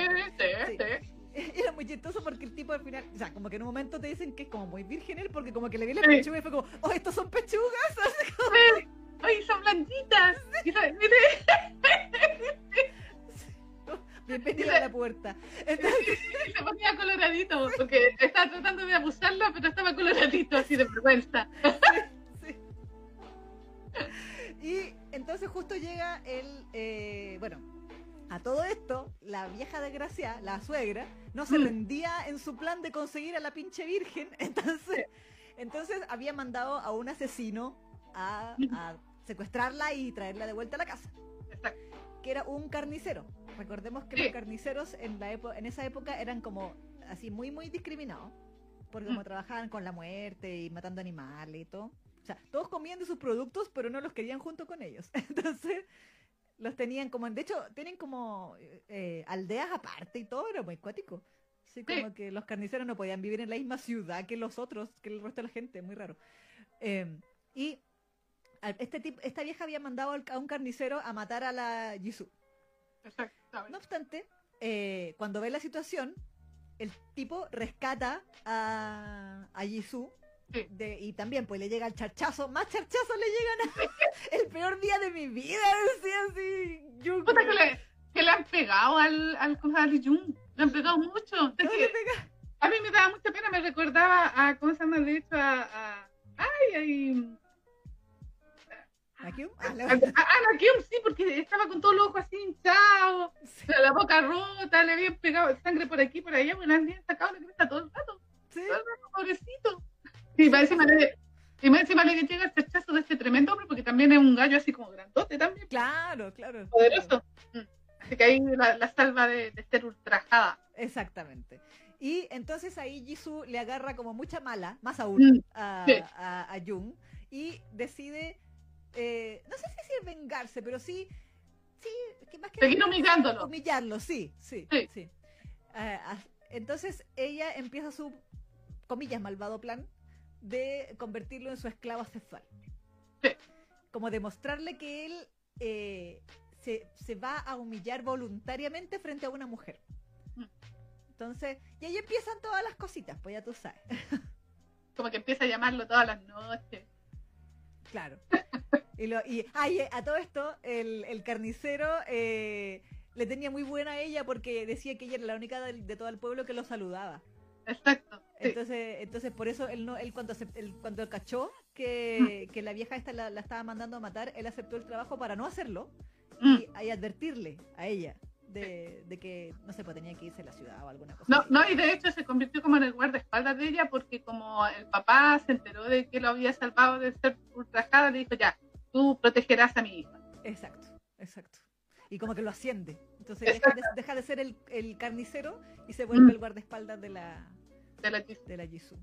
sí, sí. Era muy chistoso porque el tipo al final, o sea, como que en un momento te dicen que es como muy virgen él, porque como que le vi la Sí. pechuga y fue como, oh, estos son pechugas. Así como, Sí. Ay, son blanditas. Mire, Bienvenido a la puerta. Entonces, se ponía coloradito, porque estaba tratando de abusarla, pero estaba coloradito, así de vergüenza. sí. Y entonces justo llega el, eh, bueno, a todo esto, la vieja desgracia, la suegra, no se Mm. rendía en su plan de conseguir a la pinche virgen. Entonces, entonces había mandado a un asesino a, a secuestrarla y traerla de vuelta a la casa. Exacto. que era un carnicero. Recordemos que Sí. los carniceros en, la en esa época eran como así muy, muy discriminados. Porque como Mm. trabajaban con la muerte y matando animales y todo. O sea, todos comían de sus productos, pero no los querían junto con ellos. Entonces, los tenían como, de hecho, tienen como eh, aldeas aparte y todo, era muy cuático. Sí. como que los carniceros no podían vivir en la misma ciudad que los otros, que el resto de la gente, muy raro. Eh, y este tipo, esta vieja había mandado a un carnicero a matar a la Jisoo. No obstante, eh, cuando ve la situación, el tipo rescata a, a Jisoo. Sí. De, y también pues le llega el charchazo, más charchazos le llegan a, el peor día de mi vida, decía así. Yo, Puta que le, que le han pegado al, al. Al Jung. Le han pegado mucho. Le pega. a mí me daba mucha pena, me recordaba a, ¿cómo se llama? De hecho, a... a ay, ay, ¿A quién? Ah, la- sí, porque estaba con todos los ojos así hinchados, sí, la boca rota, le habían pegado sangre por aquí, por allá, bueno, le habían sacado la cresta todo el rato, sí. todo el rato, pobrecito. Sí, para encima le, Y más encima le llega el rechazo de este tremendo hombre, porque también es un gallo así como grandote también. Claro, claro. Poderoso. Mm. Así que ahí la, la salva de, de ser ultrajada. Exactamente. Y entonces ahí Jisoo le agarra como mucha mala, más aún, Mm, a, sí. a, a Jung y decide, eh, no sé si decir vengarse, pero sí, sí, que más que Seguir humillándolo. Humillarlo, sí, sí, Sí. sí. Ah, ah, entonces ella empieza su, comillas, malvado plan de convertirlo en su esclavo sexual. Sí. Como demostrarle que él eh, se, se va a humillar voluntariamente frente a una mujer. Mm. Entonces, y ahí empiezan todas las cositas, pues ya tú sabes. Como que empieza a llamarlo todas las noches. Claro. Y, lo, y eh, a todo esto, el, el carnicero eh, le tenía muy buena a ella porque decía que ella era la única de, todo el pueblo que lo saludaba. Exacto. Sí. Entonces, entonces por eso él no, él cuando se- él cuando cachó que, que la vieja esta la, la estaba mandando a matar, él aceptó el trabajo para no hacerlo Mm. y, y advertirle a ella de, de que no sé, pues tenía que irse a la ciudad o alguna cosa. No, así. no, y de hecho se convirtió como en el guardaespaldas de ella porque como el papá se enteró de que lo había salvado de ser ultrajada, le dijo, ya, tú protegerás a mi hija. Exacto, exacto. Y como que lo asciende. Entonces deja de, deja de ser el, el carnicero y se vuelve Mm. el guardaespaldas de la, De la Jisoo. de la Jisoo.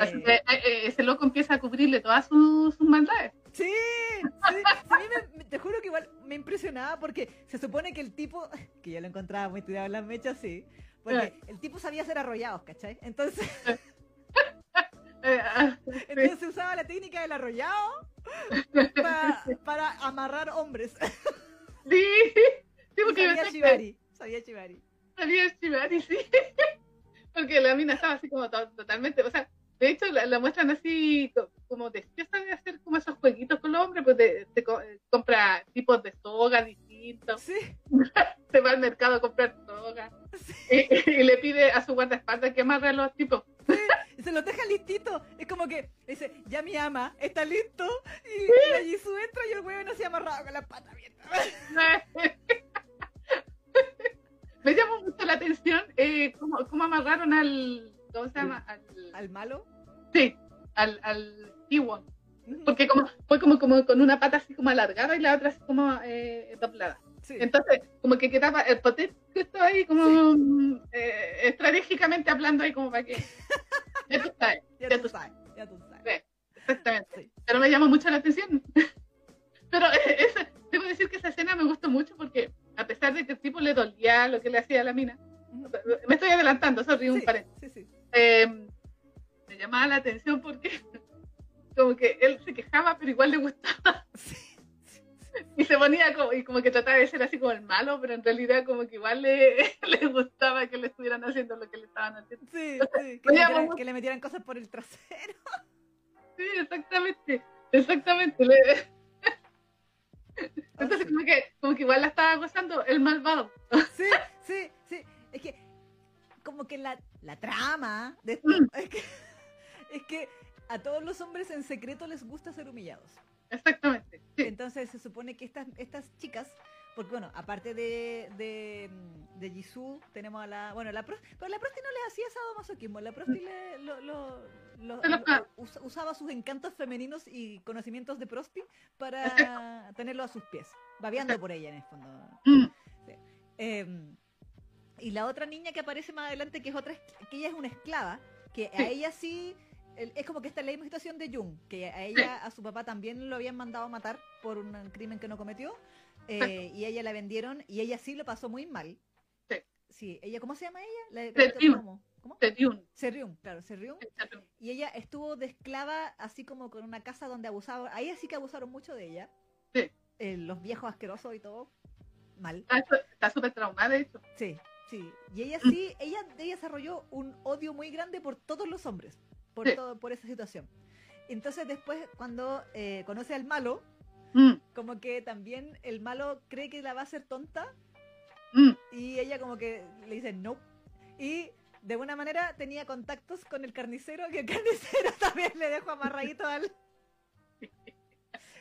Así Eh, que eh, eh, ese loco empieza a cubrirle todas sus, sus maldades. sí, sí, sí, a mí me- te juro que igual me impresionaba porque se supone que el tipo, que yo lo encontraba muy tirado en las mechas, sí, porque el tipo sabía hacer arrollados, ¿cachai? Entonces, Eh, ah, entonces usaba la técnica del arrollado pa- para amarrar hombres. Sí, sí, porque yo Sabía que Shibari, sabía Shibari. sabía Shibari, sí. Porque la mina estaba así como to- totalmente, o sea, de hecho la, la muestran así co- como deseosa de hacer como esos jueguitos con los hombres, pues te, te co- eh, compra tipos de soga distintos, Sí, se va al mercado a comprar soga sí. y, y le pide a su guardaespaldas que amarre a los tipos. Se los deja listito. Es como que dice, ya mi ama está listo. Y la Jisoo entra y el huevo no se ha amarrado con la pata abierta. Me llamó mucho la atención eh, cómo, cómo amarraron al, ¿cómo se llama? Al, Al malo. sí, al, al Ewon. porque como fue como, como con una pata así como alargada y la otra así como eh, doblada. Sí. Entonces, como que quedaba el potente que estaba ahí como mm, eh, estratégicamente hablando ahí como para que... Ya tú sabes, ya, ya tú sabes, ya tú sabes. Sí, exactamente. Sí. Pero me llamó mucho la atención. Pero eh, esa, debo decir que esa escena me gustó mucho porque a pesar de que el tipo le dolía lo que le hacía a la mina, me estoy adelantando, sorry, un Sí, paréntesis. sí, sí. Eh, me llamaba la atención porque como que él se quejaba pero igual le gustaba sí, y se ponía como, y como que trataba de ser así como el malo pero en realidad como que igual le, le gustaba que le estuvieran haciendo lo que le estaban haciendo sí, sí, Que, le metieran, que le metieran cosas por el trasero. sí exactamente exactamente entonces como que como que igual la estaba gozando el malvado Sí, sí, sí. Es que, como que la, la trama de esto Mm. es, que, es que a todos los hombres en secreto les gusta ser humillados. Exactamente sí, Entonces se supone que estas, estas chicas, porque bueno, aparte de, de, de Jisoo, tenemos a la, bueno, la Prosti, pero la Prosti no les hacía sadomasoquismo, la Prosti le, lo, lo- us- usaba sus encantos femeninos y conocimientos de Prosti para tenerlo a sus pies, babeando por ella en el fondo. Mm, Eh, y la otra niña que aparece más adelante, que es otra, que ella es una esclava, que a ella sí, es como que está en la misma situación de Jung, que a ella, a su papá también lo habían mandado a matar por un crimen que no cometió, eh, y ella la vendieron, y ella sí lo pasó muy mal. Sí. Sí, ella, ¿cómo se llama ella? La. ¿Cómo? ¿Cómo? Seriun, Serriun, claro. Seriun. Y ella estuvo de esclava así como con una casa donde abusaban, ahí sí que abusaron mucho de ella. Sí. Eh, los viejos asquerosos y todo, mal. Está su- está súper traumada de hecho Sí, sí. Y ella sí, ella, ella desarrolló un odio muy grande por todos los hombres, por Sí. todo, por esa situación. Entonces después, cuando eh, conoce al malo, Mm, como que también el malo cree que la va a hacer tonta mm. y ella como que le dice no. Y de alguna manera tenía contactos con el carnicero, que el carnicero también le dejó amarradito al...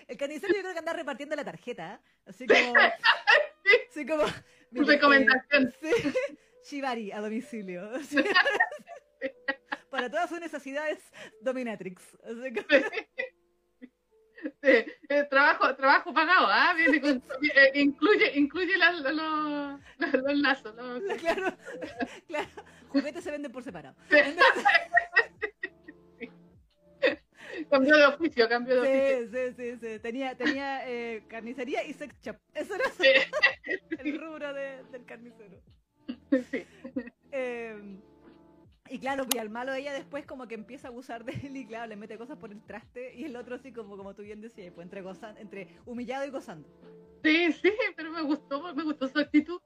El carnicero yo creo que anda repartiendo la tarjeta, ¿eh? así como... Así como... mire, eh, Recomendación. sí, Shibari a domicilio. Para todas sus necesidades dominatrix. Así que- Sí, eh, trabajo, trabajo pagado, ¿ah? Viene con- eh, incluye, incluye la- la- los, lazos, los- claro, claro. Juguetes se venden por separado. Sí. Cambio de oficio, cambio de oficio. Sí, sí, sí. Tenía, tenía eh, carnicería y sex shop. Eso era el rubro de- del carnicero. Sí. Y claro, pues al malo ella después como que empieza a abusar de él y claro, le mete cosas por el traste y el otro así como, como tú bien decías, pues entre, gozan- entre humillado y gozando. Sí, sí, pero me gustó, me gustó su actitud.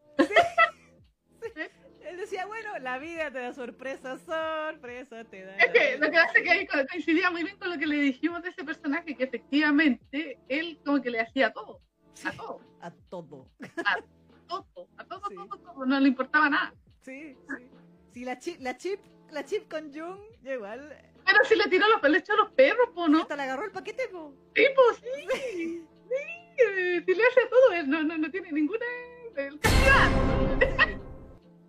Él decía, bueno, la vida te da sorpresa, sorpresa te da. Es que lo que hace que ahí co- coincidía muy bien con lo que le dijimos de ese personaje, que efectivamente él como que le hacía todo, a todo, A todo. todo, a todo, Sí. todo, todo, no le importaba nada. Sí, sí. Sí, la chip, la chip, la chip con Jung, igual. Pero si le tiró los, le echó los perros, po, ¿no? Hasta le agarró el paquete, po. Sí, sí, sí, eh, si le hace todo, él no, no, no tiene ninguna... el-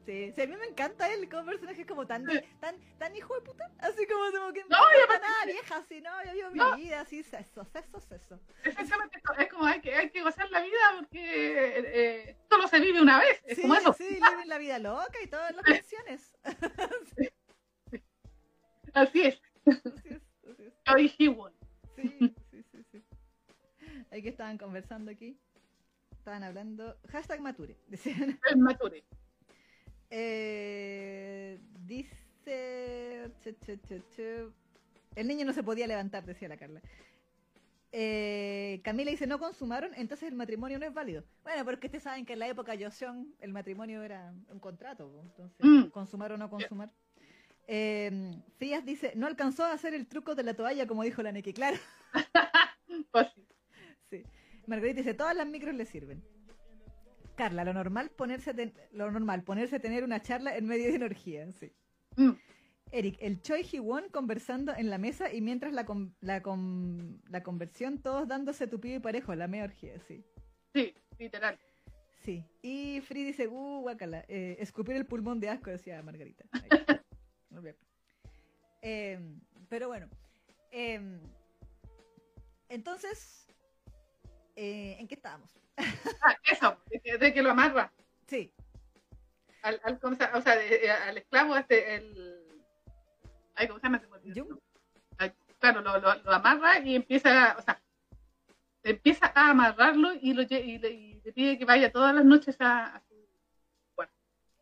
Sí, sí, a mí me encanta él como personaje como tan, tan, tan hijo de puta, así como, como que No, no, y no nada vieja, así, no, yo vivo mi vida, así, seso, seso, seso. Exactamente, es como hay que, hay que gozar la vida porque eh, eh, solo se vive una vez, es Sí, como eso. sí, viven la vida loca y todas las canciones. Conversando aquí, estaban hablando, hashtag mature, decían. Es Mature. Eh, dice. El niño no se podía levantar, decía la Carla. Eh, Camila dice: No consumaron, entonces el matrimonio no es válido. Bueno, porque ustedes saben que en la época Joseon el matrimonio era un contrato, entonces, Mm. consumar o no consumar. Eh, Fías dice: No alcanzó a hacer el truco de la toalla, como dijo la Neki. Claro, Pues sí. sí. Margarita dice: Todas las micros le sirven. Carla, lo normal ponerse a ten- lo normal ponerse a tener una charla en medio de una orgía, sí. Mm. Eric, el Choi Ji-won conversando en la mesa y mientras la, con- la, la conversión todos dándose tupido y parejo, la mea orgía, sí. Sí, literal. Sí. Y Free dice, uh, guacala, eh, escupir el pulmón de asco, decía Margarita. Ahí. Muy bien. Eh, pero bueno. eh, entonces, eh, ¿en qué estábamos? Ah, eso, de que, de que lo amarra. Sí, Al, al, ¿cómo se- o sea, eh, al esclavo este, el... Ay, ¿cómo se llama? Jung. Claro, lo, lo, lo amarra y empieza, o sea, empieza a amarrarlo y, lo, y, le, y le pide que vaya todas las noches a, a su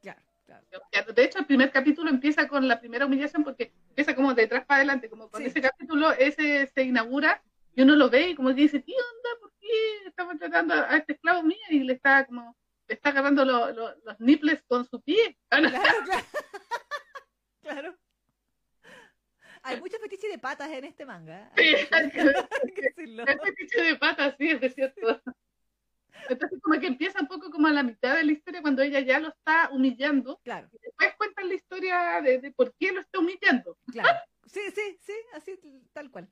claro, claro. Ya, De hecho, el primer capítulo empieza con la primera humillación porque empieza como de atrás para adelante, como con Sí. ese capítulo, ese se inaugura y uno lo ve y como que dice, ¿qué onda? ¿Por qué estamos tratando a este esclavo mío? Y le está como, le está agarrando lo- lo- los nipples con su pie. Ah. Claro, claro. claro. Hay muchos fetiches de patas en este manga. Sí, Hay que el fetiche de patas, sí, es cierto. Entonces como que empieza un poco como a la mitad de la historia cuando ella ya lo está humillando. Claro, Y después cuentan la historia de, de por qué lo está humillando. claro. Sí, sí, sí, así tal cual.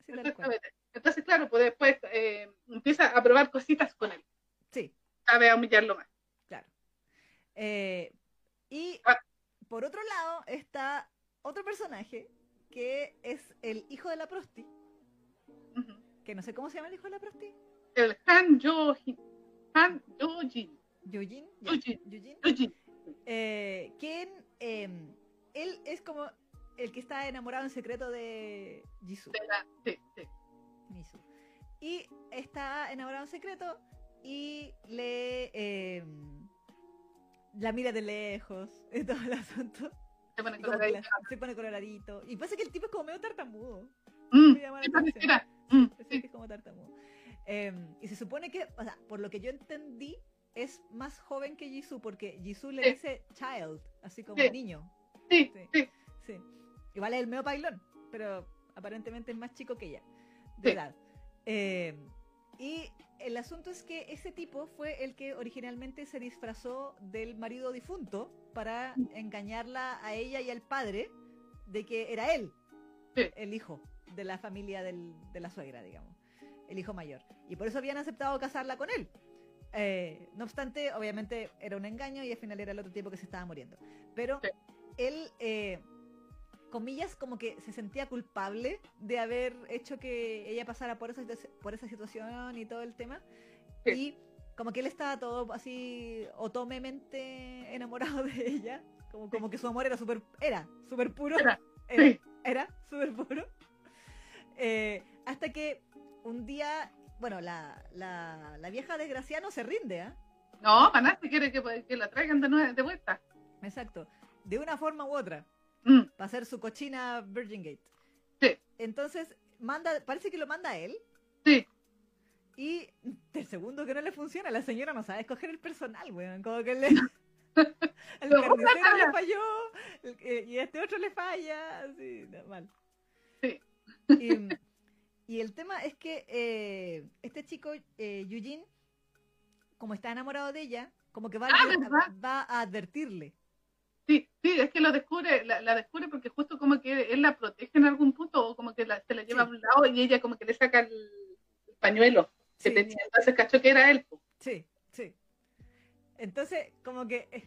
Así tal cual. Entonces, claro, pues después eh, empieza a probar cositas con él. Sí, Sabe a humillarlo más. claro. Eh, y Ah. por otro lado está otro personaje que es el hijo de la prosti, que no sé cómo se llama el hijo de la prosti. El Han Yo-jin. Han Yo-jin. Yujin. Yujin. Yo-jin. Eh, quien eh, él es como el que está enamorado en secreto de Jisoo. Sí, sí. Misu. Y está enamorado en secreto y le eh, la mira de lejos y todo el asunto. Se pone como la se pone coloradito. Y parece que el tipo es como medio tartamudo. Mm. Mm, sí. es como tartamudo. Eh, y se supone que, o sea, por lo que yo entendí, es más joven que Jisoo porque Jisoo le Sí. dice child, así como Sí. niño. Sí, Sí. sí. Sí. Igual es el medio pailón, pero aparentemente es más chico que ella, de Sí. edad. Eh, y el asunto es que ese tipo fue el que originalmente se disfrazó del marido difunto para engañarla a ella y al padre de que era él, Sí. el hijo de la familia del- de la suegra, digamos, el hijo mayor. Y por eso habían aceptado casarla con él. Eh, no obstante, obviamente era un engaño y al final era el otro tipo que se estaba muriendo. Pero Sí. él, eh, comillas, como que se sentía culpable de haber hecho que ella pasara por esa, por esa situación y todo el tema. Sí. Y como que él estaba todo así otomemente enamorado de ella. Como, como que su amor era súper era súper puro. Era, Era, sí. era súper puro. Eh, hasta que un día, bueno, la, la, la vieja desgraciada no se rinde, ¿ah? No, para nada, si quiere que, que la traigan de, nuevo, de vuelta. Exacto. De una forma u otra. Mm, Para hacer su cochina Virgin Gate. Sí. Entonces, manda, parece que lo manda a él. sí, Y del segundo que no le funciona, la señora no sabe escoger el personal, weón. Como que le. El carnicero le falló el- eh, y este otro le falla, así, mal. Sí. Y, y el tema es que eh, este chico, eh, Eugene, como está enamorado de ella, como que va, Ah, va a advertirle. Sí, sí, es que lo descubre, la, la descubre porque justo como que él la protege en algún punto o como que la, se la lleva Sí. a un lado y ella como que le saca el, el pañuelo que Sí, tenía. Entonces cachó que era él. sí, sí. Entonces, como que. eh,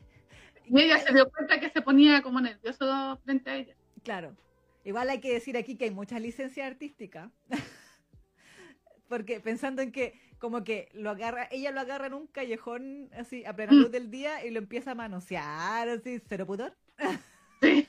Y ella se dio cuenta que se ponía como nervioso frente a ella. Claro. Igual hay que decir aquí que hay mucha licencia artística. Porque pensando en que como que lo agarra, ella lo agarra en un callejón así a plena Mm. luz del día y lo empieza a manosear así, cero pudor. Sí.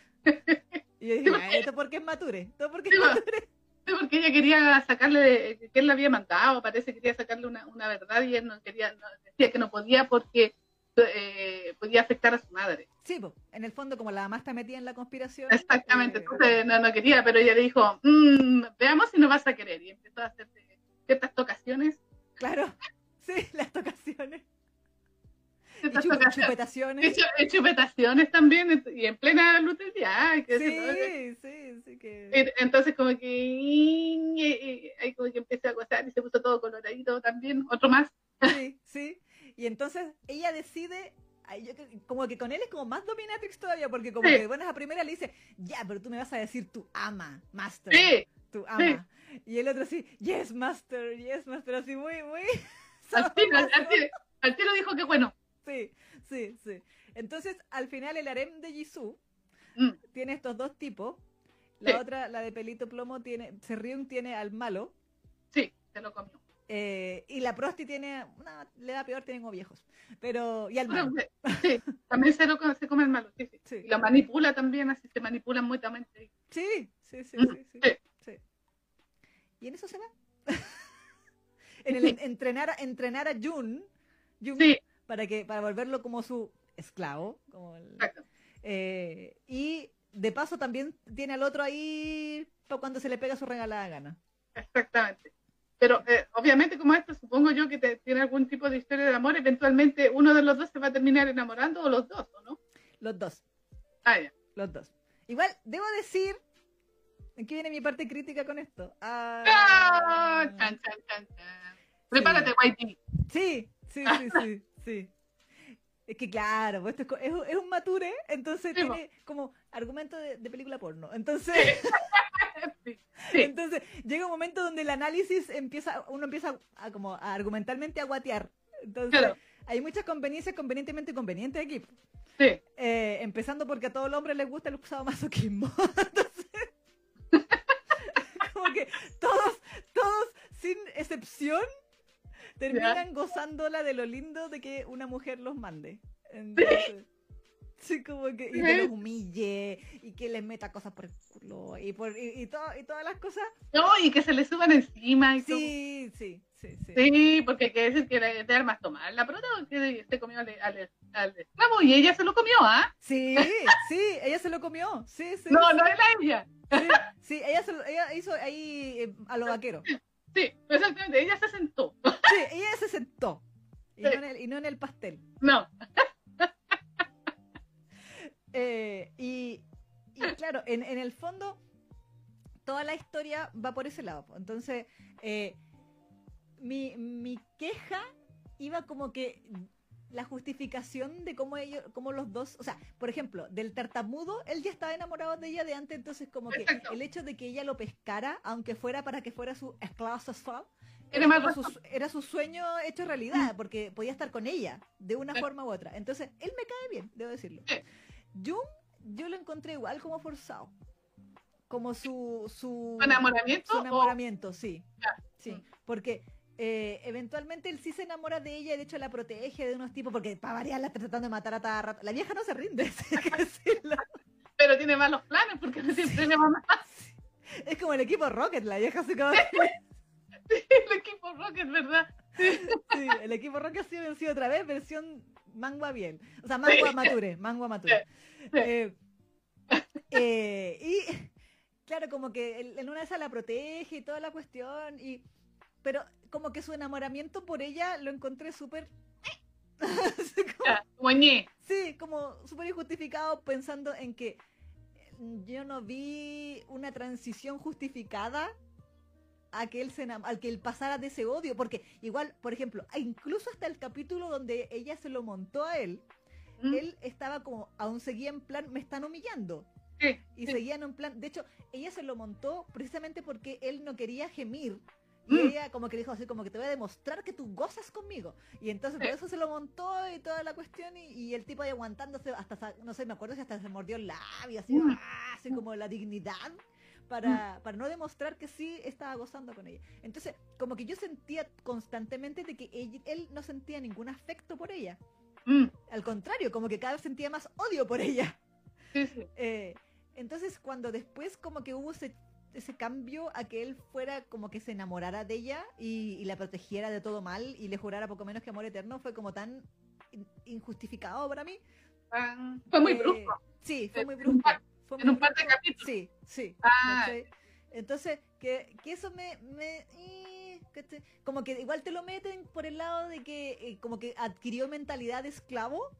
Y yo dije, "Ah, esto porque es mature, esto porque es Sí, va. mature. Sí, porque ella quería sacarle, de- que él la había mandado, parece que quería sacarle una, una verdad y él no quería, no- decía que no podía porque eh, podía afectar a su madre. Sí, po, en el fondo como la mamá está metida en la conspiración. Exactamente, eh, entonces no, no quería, pero ella le dijo, "Mm, veamos si no vas a querer. Y empezó a hacer ciertas tocaciones, Claro, sí, las tocaciones. Y chu- tocaciones, chupetaciones. y chu- y chupetaciones también, y en plena luz del día. que. Sí, sí, sí que... Y Entonces como que y- y- ahí como que empecé a gozar y se puso todo coloradito también, otro más. Sí, sí. Y entonces ella decide, yo como que con él es como más dominatrix todavía, porque como Sí. que de buenas a primera le dice, ya, pero tú me vas a decir tu ama, master, Sí, tu ama. Y el otro así, yes, master, yes, master, así muy, muy... al tiro, al, tiro, dijo que bueno. Sí, sí, sí. Entonces, al final el harem de Jisoo Mm, tiene estos dos tipos. La Sí. otra, la de pelito plomo, tiene, Serriun tiene al malo. sí, se lo comió. Eh, y la prosti tiene, una, le da peor, tienen viejos. Pero, y al malo. sí, también se, lo, se come el malo, sí, sí. Sí. Y lo manipula también, así se manipulan mutuamente. Sí, sí, sí, Mm, sí, sí, sí. sí. Y en eso se va. en el entrenar, a- entrenar a Jun, Jun para que para volverlo como su esclavo. Como el- exacto. eh, y de paso también tiene al otro ahí para cuando se le pega su regalada gana. Exactamente. Pero eh, obviamente como esto, supongo yo que te- tiene algún tipo de historia de amor, eventualmente uno de los dos se va a terminar enamorando o los dos, ¿o no? Los dos, Ah, ya. los dos. Igual, debo decir, aquí viene mi parte crítica con esto. Ah, ¡Ah! Chan, chan, chan, chan. Prepárate, Whitey. Sí, sí, sí, sí, sí. Es que claro, pues esto es, es un- es un mature, entonces Sí, tiene como argumento de, de película porno. Entonces, Sí, sí, entonces llega un momento donde el análisis empieza, uno empieza a, como a argumentalmente a guatear. Entonces, Claro. hay muchas conveniencias convenientemente convenientes aquí. sí. Eh, empezando porque a todos los hombres les gusta el sadomasoquismo. Entonces, como que todos, todos, sin excepción, terminan gozándola de lo lindo de que una mujer los mande. Entonces, sí, como que, y que los humille, y que les meta cosas por el culo, y, por, y, y, todo- y todas las cosas. No, y que se le suban encima y todo. Sí, sí, sí, sí. Sí, porque hay que decir que le de armas tomar la prota que se comió al, al, al esclavo y ella se lo comió, ¿ah? Sí, sí, ella se lo comió. Sí, sí. No, sí. no era ella. Sí, sí, ella, se lo- ella hizo ahí eh, a lo vaquero. Sí, exactamente, ella se sentó. Sí, ella se sentó. Y, Sí. no, en el, y no en el pastel. No, Eh, y, y claro, en, en el fondo, toda la historia va por ese lado. Entonces, eh, mi, mi queja iba como que la justificación de cómo ellos, cómo los dos, o sea, por ejemplo, del tartamudo, él ya estaba enamorado de ella de antes, entonces como que el hecho de que ella lo pescara, aunque fuera para que fuera su esclavo sexual, Era su, era su sueño hecho realidad, porque podía estar con ella, de una Sí. forma u otra. Entonces, él me cae bien, debo decirlo. Sí. Jung, yo lo encontré igual como forzado. como su, su, ¿Su enamoramiento? su o- enamoramiento, sí. Sí, porque eh, eventualmente él sí se enamora de ella y de hecho la protege de unos tipos, porque para variar la está tratando de matar a cada rato. La vieja no se rinde, sí, hay que decirlo. Pero tiene malos planes porque no siempre le va Es como el equipo Rocket, la vieja se como... el equipo Rocket, ¿verdad? Sí, el equipo Rocket ha sido vencido otra vez, versión mangua bien. O sea, mangua Sí. mature, mangua mature. Sí. Eh, eh, y claro, como que en una de esas la protege y toda la cuestión, y pero como que su enamoramiento por ella lo encontré súper... Como- ñe. Sí, como súper injustificado pensando en que yo no vi una transición justificada a que él se al que él pasara de ese odio, porque igual, por ejemplo, incluso hasta el capítulo donde ella se lo montó a él, ¿Mm? él estaba como, aún seguía en plan, me están humillando. Sí, Y seguían en plan, de hecho, ella se lo montó precisamente porque él no quería gemir. Y Mm. ella como que dijo así, como que te voy a demostrar que tú gozas conmigo. Y entonces por eso se lo montó y toda la cuestión y, y el tipo ahí aguantándose hasta, no sé, me acuerdo si hasta se mordió el labio, así, Mm. ¡ah! así como la dignidad. Para, para no demostrar que sí estaba gozando con ella. Entonces, como que yo sentía constantemente de que ella- él no sentía ningún afecto por ella. Mm, Al contrario, como que cada vez sentía más odio por ella. sí, sí. Eh, entonces, cuando después como que hubo ese, ese cambio a que él fuera como que se enamorara de ella y, y la protegiera de todo mal y le jurara poco menos que amor eterno, fue como tan in- injustificado para mí. Ah, fue muy Eh, brusco. Sí, fue muy brusco. Fue En muy un par de capítulos. Sí, sí. Ah. Entonces, que, que eso me... me eh, como que igual te lo meten por el lado de que eh, como que adquirió mentalidad de esclavo,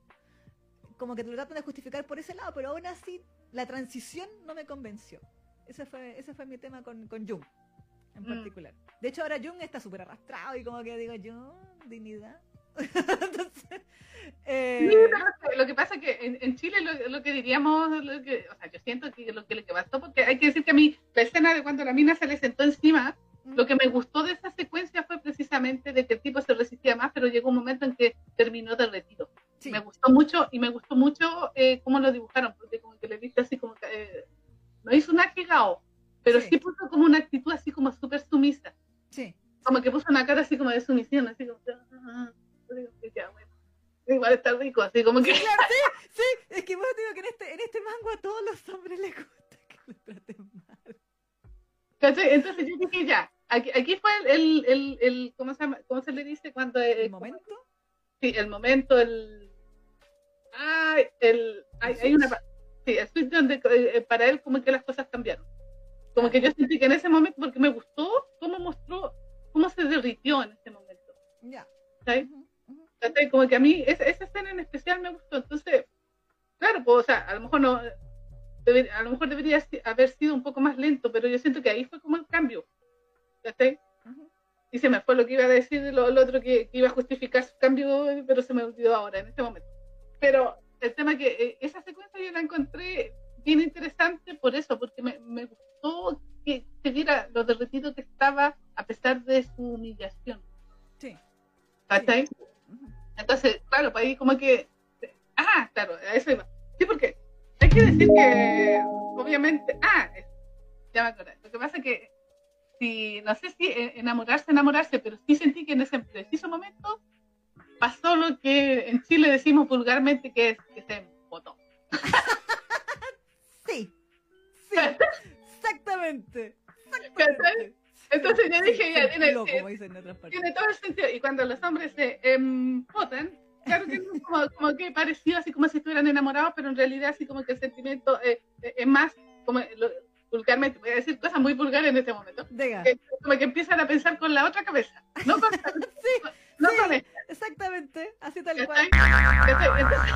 como que te lo tratan de justificar por ese lado, pero aún así la transición no me convenció. Ese fue, ese fue mi tema con, con Jung, en Mm. particular. De hecho, ahora Jung está súper arrastrado y como que digo, Jung, dignidad. Entonces, eh, Sí, pero lo que pasa es que en, en Chile lo, lo que diríamos, lo que, o sea, yo siento que lo que le bastó, porque hay que decir que a mí la escena de cuando la mina se le sentó encima, lo que me gustó de esa secuencia fue precisamente de que el tipo se resistía más, pero llegó un momento en que terminó derretido. sí, Me gustó mucho y me gustó mucho eh, cómo lo dibujaron, porque como que le viste así como que eh, no hizo un agigao, pero Sí. sí. puso como una actitud así como súper sumisa, sí, como que puso una cara así como de sumisión, así como que, ah, yo digo que ya, bueno, igual está rico, así como que... Claro, sí, sí, es que vos digo que en este, en este mango a todos los hombres les gusta que lo traten mal. ¿Cachai? Entonces yo dije ya, aquí, aquí fue el, el, el, el- ¿cómo, se llama? ¿cómo se le dice cuando eh, ¿El momento? Sí, el momento, el... Ay, el... Hay, hay una... Sí, el switch donde eh, para él como que las cosas cambiaron. Como que yo sentí que en ese momento, porque me gustó cómo mostró, cómo se derritió en ese momento. Ya. ujú. ¿Cachai? Como que a mí esa, esa escena en especial me gustó. Entonces, claro, pues, o sea, a lo mejor no... a lo mejor debería haber sido un poco más lento, pero yo siento que ahí fue como el cambio. ¿Cachai? Y se me fue lo que iba a decir, lo, lo otro que, que iba a justificar su cambio, pero se me olvidó ahora, en este momento. Pero el tema que eh, esa secuencia yo la encontré bien interesante por eso, porque me, me gustó que se viera lo derretido que estaba a pesar de su humillación. Sí. ¿Cachai? Ujú. Entonces, claro, pues ahí como que... Ah, claro, a eso iba. Sí, porque hay que decir que, obviamente... Ah, ya me acordé. Lo que pasa es que, si, no sé si enamorarse, enamorarse, pero sí sentí que en ese preciso momento pasó lo que en Chile decimos vulgarmente que es que se embotó. Sí. Sí. Exactamente. Exactamente. Entonces yo dije, ya, tiene, otras partes. tiene todo el sentido. Y cuando los hombres se empotan, claro que no es como, como que parecido así como si estuvieran enamorados, pero en realidad así como que el sentimiento eh, eh, es más, como lo- vulgarmente, voy a decir cosas muy vulgares en este momento, como que empiezan a pensar con la otra cabeza, no con, no sí. con esta. Exactamente. Así tal cual. Entonces,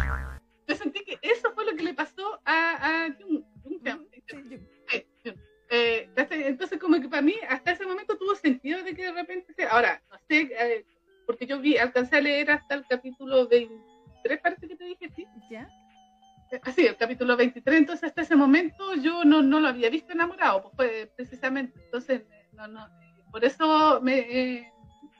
yo sentí que eso fue lo que le pasó a, a Jung. Jung. Ujú, sí, Sí, Jung. Eh. Entonces, como que para mí, hasta ese momento tuvo sentido de que de repente, se- ahora, no sé, eh, porque yo vi, alcancé a leer hasta el capítulo 23, parece que te dije, sí. ¿Ya? Eh, Así, el capítulo 23, entonces hasta ese momento yo no, no lo había visto enamorado, pues precisamente, entonces, no, no, por eso me, eh,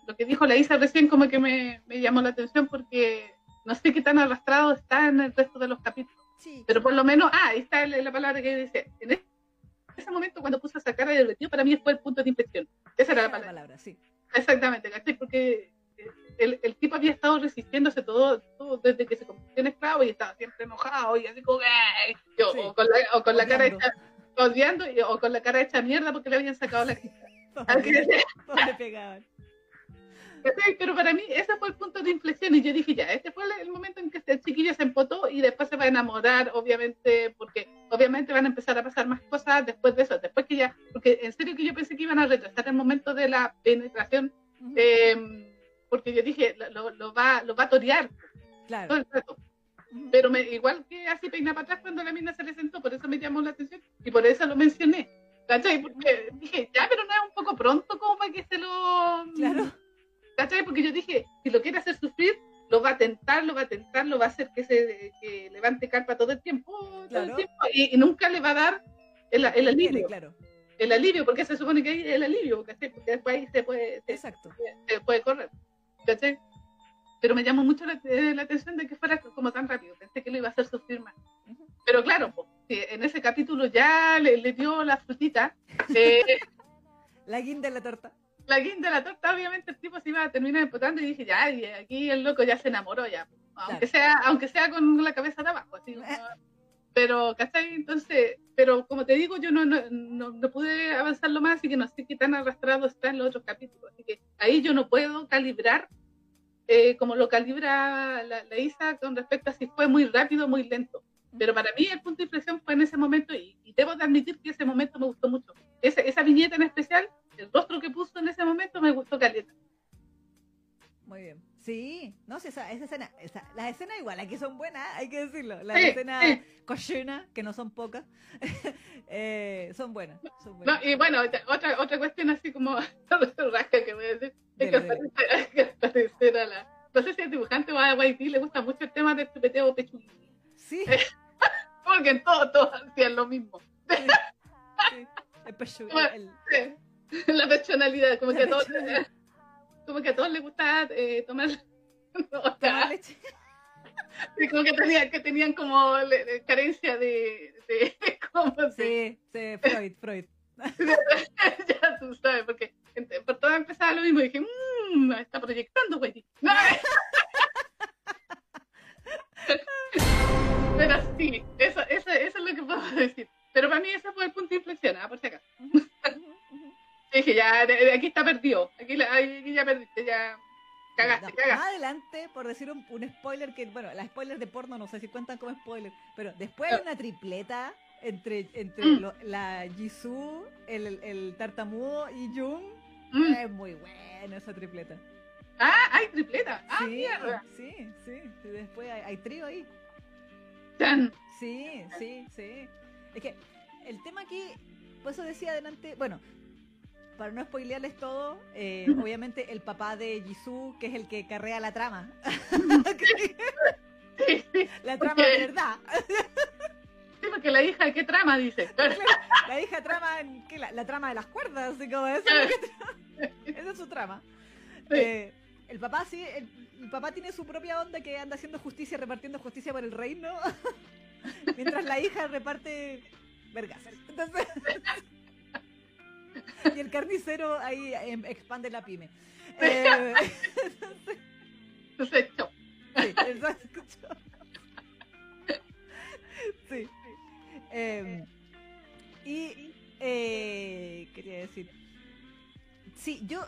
lo que dijo la Isa recién como que me, me llamó la atención porque no sé qué tan arrastrado está en el resto de los capítulos, Sí. pero por lo menos, ah, ahí está la, la palabra que dice, en ese momento cuando puso esa cara de divertido, para mí fue el punto de inflexión. Esa era la palabra. palabra sí. Exactamente, ¿cachai? Porque el, el, tipo había estado resistiéndose todo, todo, desde que se convirtió en esclavo y estaba siempre enojado y así como, ¡ay! sí. o, con la, o con la cara hecha, odiando y, o con la cara hecha mierda porque le habían sacado la. Todos le pegaban. Pero para mí ese fue el punto de inflexión y yo dije, ya, este fue el momento en que este chiquillo se empotó y después se va a enamorar, obviamente, porque obviamente van a empezar a pasar más cosas después de eso, después que ya, porque en serio que yo pensé que iban a retrasar el momento de la penetración, uh -huh. eh, porque yo dije, lo, lo, va, lo va a torear claro. todo el rato. Pero me, igual que así peina para atrás cuando la mina se le sentó, por eso me llamó la atención y por eso lo mencioné. ¿Cachai? Porque dije, ya, pero no es un poco pronto como para que se lo... Claro ¿Cachai? Porque yo dije, si lo quiere hacer sufrir, lo va a tentar, lo va a tentar, lo va a hacer que se que levante carpa todo el tiempo, claro. todo el tiempo y, y, nunca le va a dar el, el alivio. Claro. El alivio, porque se supone que hay el alivio, ¿cachai? Porque después ahí se puede, se, Exacto. Se, se, puede correr, ¿cachai? Pero me llamó mucho la, la, atención de que fuera como tan rápido, pensé que lo iba a hacer sufrir más. Uh -huh. Pero claro, pues, en ese capítulo ya le, le dio la frutita. Eh, la guinda de la torta la guinda de la torta, obviamente el tipo se iba a terminar empotando y dije, ya, y aquí el loco ya se enamoró ya, aunque claro. sea, aunque sea con la cabeza de abajo, así, ¿no? pero, ¿cachai? Entonces, pero como te digo, yo no, no, no, no, pude avanzarlo más, así que no sé qué tan arrastrado está en los otros capítulos, así que ahí yo no puedo calibrar eh, como lo calibra la, la, Isa con respecto a si fue muy rápido o muy lento. Pero para mí el punto de inflexión fue en ese momento y, y debo de admitir que ese momento me gustó mucho. Esa, esa viñeta en especial el rostro que puso en ese momento me gustó caleta. Muy bien. Sí, no sé, esa, esa escena, esa, las escenas igual, aquí son buenas, hay que decirlo. Las sí, escenas sí. cochinas, que no son pocas, eh, son buenas. Son buenas. No, y bueno, otra, otra cuestión así como rasca que voy a decir, es que, al parecer a la, no sé si el dibujante o a Whitey le gusta mucho el tema del chupeteo pechuguín. Sí. Porque en todo, todos hacían lo mismo. Sí, sí. El pechuguín. El... Sí. La personalidad, como que a todos, como que a todos les gustaba eh, tomar, o sea, leche. Sí, como que tenían, que tenían como le, le, carencia de, de ¿cómo sí, sí, Freud, Freud. ya tú sabes, porque por todo empezaba lo mismo y dije, mmm, está proyectando, güey. No, Pero sí, eso, eso, eso es lo que puedo decir. Pero para mí ese fue el punto de inflexión, ¿ah? por si acaso. Uh -huh, uh -huh. Dije, ya, de, de aquí está perdido. Aquí, aquí, ya perdiste, ya cagaste, no, cagaste. Más adelante, por decir un, un, spoiler, que bueno, las spoilers de porno no sé si cuentan como spoiler, pero después hay una tripleta entre, entre mm. lo, la Jisoo, el, el, el, tartamudo y Jung. Mm. Es muy bueno esa tripleta. Ah, hay tripleta. Ah, sí, mierda. Sí, sí. Y después hay, hay trío ahí. Sí, sí, sí. Es que el tema aquí, por eso decía adelante, bueno, para no spoilearles todo, eh, obviamente el papá de Jisoo, que es el que carrea la trama. sí, sí, la trama de verdad. La hija, ¿qué trama dice? la hija trama, ¿qué, la, la, trama de las cuerdas, así como eso. Esa es su trama. Sí. Eh, el papá sí, el, el, papá tiene su propia onda que anda haciendo justicia, repartiendo justicia por el reino, mientras la hija reparte vergas. Entonces, y el carnicero ahí em, expande la pyme. Eh, entonces, sí, exacto. Sí. Eh, y eh, quería decir, sí, yo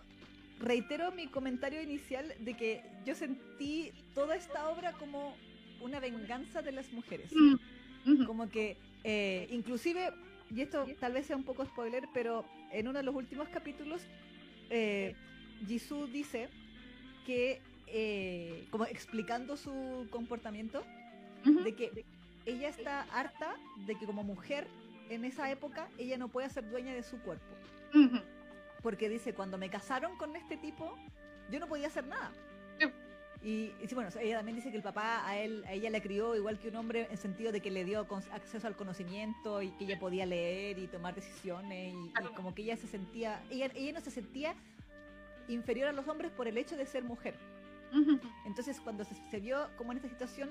reitero mi comentario inicial de que yo sentí toda esta obra como una venganza de las mujeres. Mm. Como que, eh, inclusive, y esto tal vez sea un poco spoiler, pero en uno de los últimos capítulos, eh, Jisoo dice que, eh, como explicando su comportamiento, uh -huh. de que ella está harta de que como mujer en esa época ella no puede ser dueña de su cuerpo. Uh -huh. Porque dice, cuando me casaron con este tipo, yo no podía hacer nada. Sí. Y, y, bueno, ella también dice que el papá a él, a ella le crió igual que un hombre en sentido de que le dio acceso al conocimiento y que ella podía leer y tomar decisiones y, y como que ella se sentía, ella, ella no se sentía inferior a los hombres por el hecho de ser mujer. Uh -huh. Entonces cuando se, se, vio como en esta situación,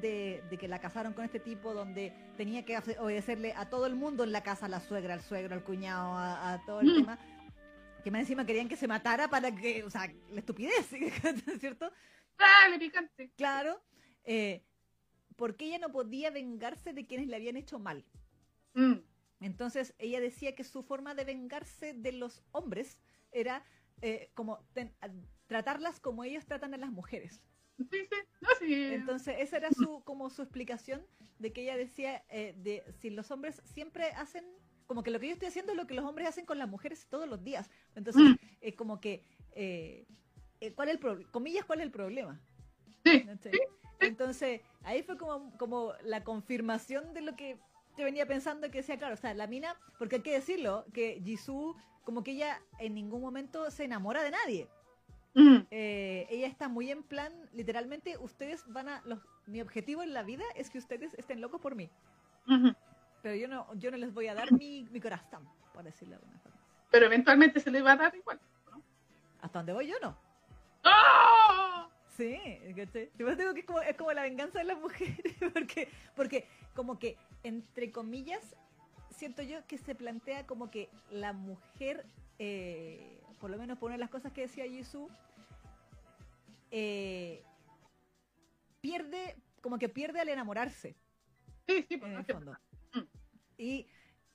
de, de que la casaron con este tipo donde tenía que obedecerle a todo el mundo en la casa, a la suegra, al suegro, al cuñado, a, a todo el tema, que más encima querían que se matara para que, o sea, la estupidez, ¿cierto? Dale, picante. Claro, eh, porque ella no podía vengarse de quienes le habían hecho mal. Mm. Entonces ella decía que su forma de vengarse de los hombres era eh, como ten- tratarlas como ellos tratan a las mujeres. Sí, sí. No, sí. Entonces esa era su como su explicación de que ella decía eh, de si los hombres siempre hacen como que lo que yo estoy haciendo es lo que los hombres hacen con las mujeres todos los días. Entonces Mm. eh, como que eh, eh, cuál es el pro- comillas cuál es el problema. Sí. Entonces, ahí fue como, como la confirmación de lo que yo venía pensando que decía, claro, o sea, la mina, porque hay que decirlo, que Jisoo, como que ella en ningún momento se enamora de nadie. Mm. Eh, ella está muy en plan, literalmente, ustedes van a, los, mi objetivo en la vida es que ustedes estén locos por mí, Ujú. Pero yo no, yo no les voy a dar mi, mi corazón, por decirlo de alguna forma. Pero eventualmente se le va a dar igual. ¿no? Hasta donde voy yo no. ¡Oh! Sí, ¿cachai? Yo digo que es como, es como la venganza de las mujeres, porque, porque como que, entre comillas, siento yo que se plantea como que la mujer, eh, por lo menos por una de las cosas que decía Jisoo, eh, pierde, como que pierde al enamorarse, Sí, sí, pues, en el fondo. Y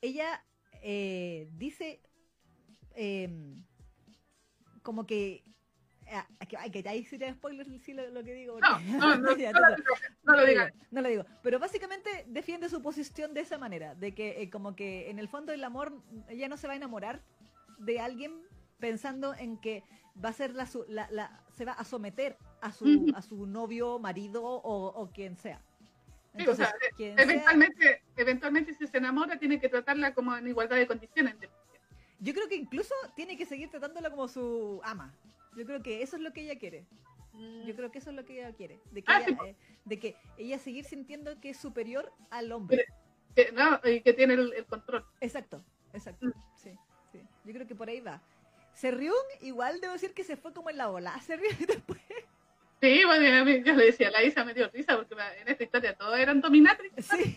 ella eh, dice em, como que ah, que- ay, que ahí sí te spoiler sí lo, lo que digo No, no, no, Ya, no, no, lo digo, no lo digo, no lo digo. Pero básicamente defiende su posición de esa manera, de que eh, como que en el fondo el amor, ella no se va a enamorar de alguien pensando en que va a ser la, su- la, la- se va a someter a su, a su novio, marido o, o quien sea. Sí, o sea, quien sea- Eventualmente, eventualmente si se enamora tiene que tratarla como en igualdad de condiciones. yo creo que incluso tiene que seguir tratándola como su ama. Yo creo que eso es lo que ella quiere. Yo creo que eso es lo que ella quiere. De que, Ah, ella, sí, eh, de que ella seguir sintiendo que es superior al hombre. que, no, y que tiene el, el control. Exacto, exacto. Mm. Sí, sí. Yo creo que por ahí va. Serrión, igual debo decir que se fue como en la ola. Serrión después. Sí, bueno, a mí- yo le decía, la Isa me dio risa porque en esta historia todos eran dominatrix. Sí.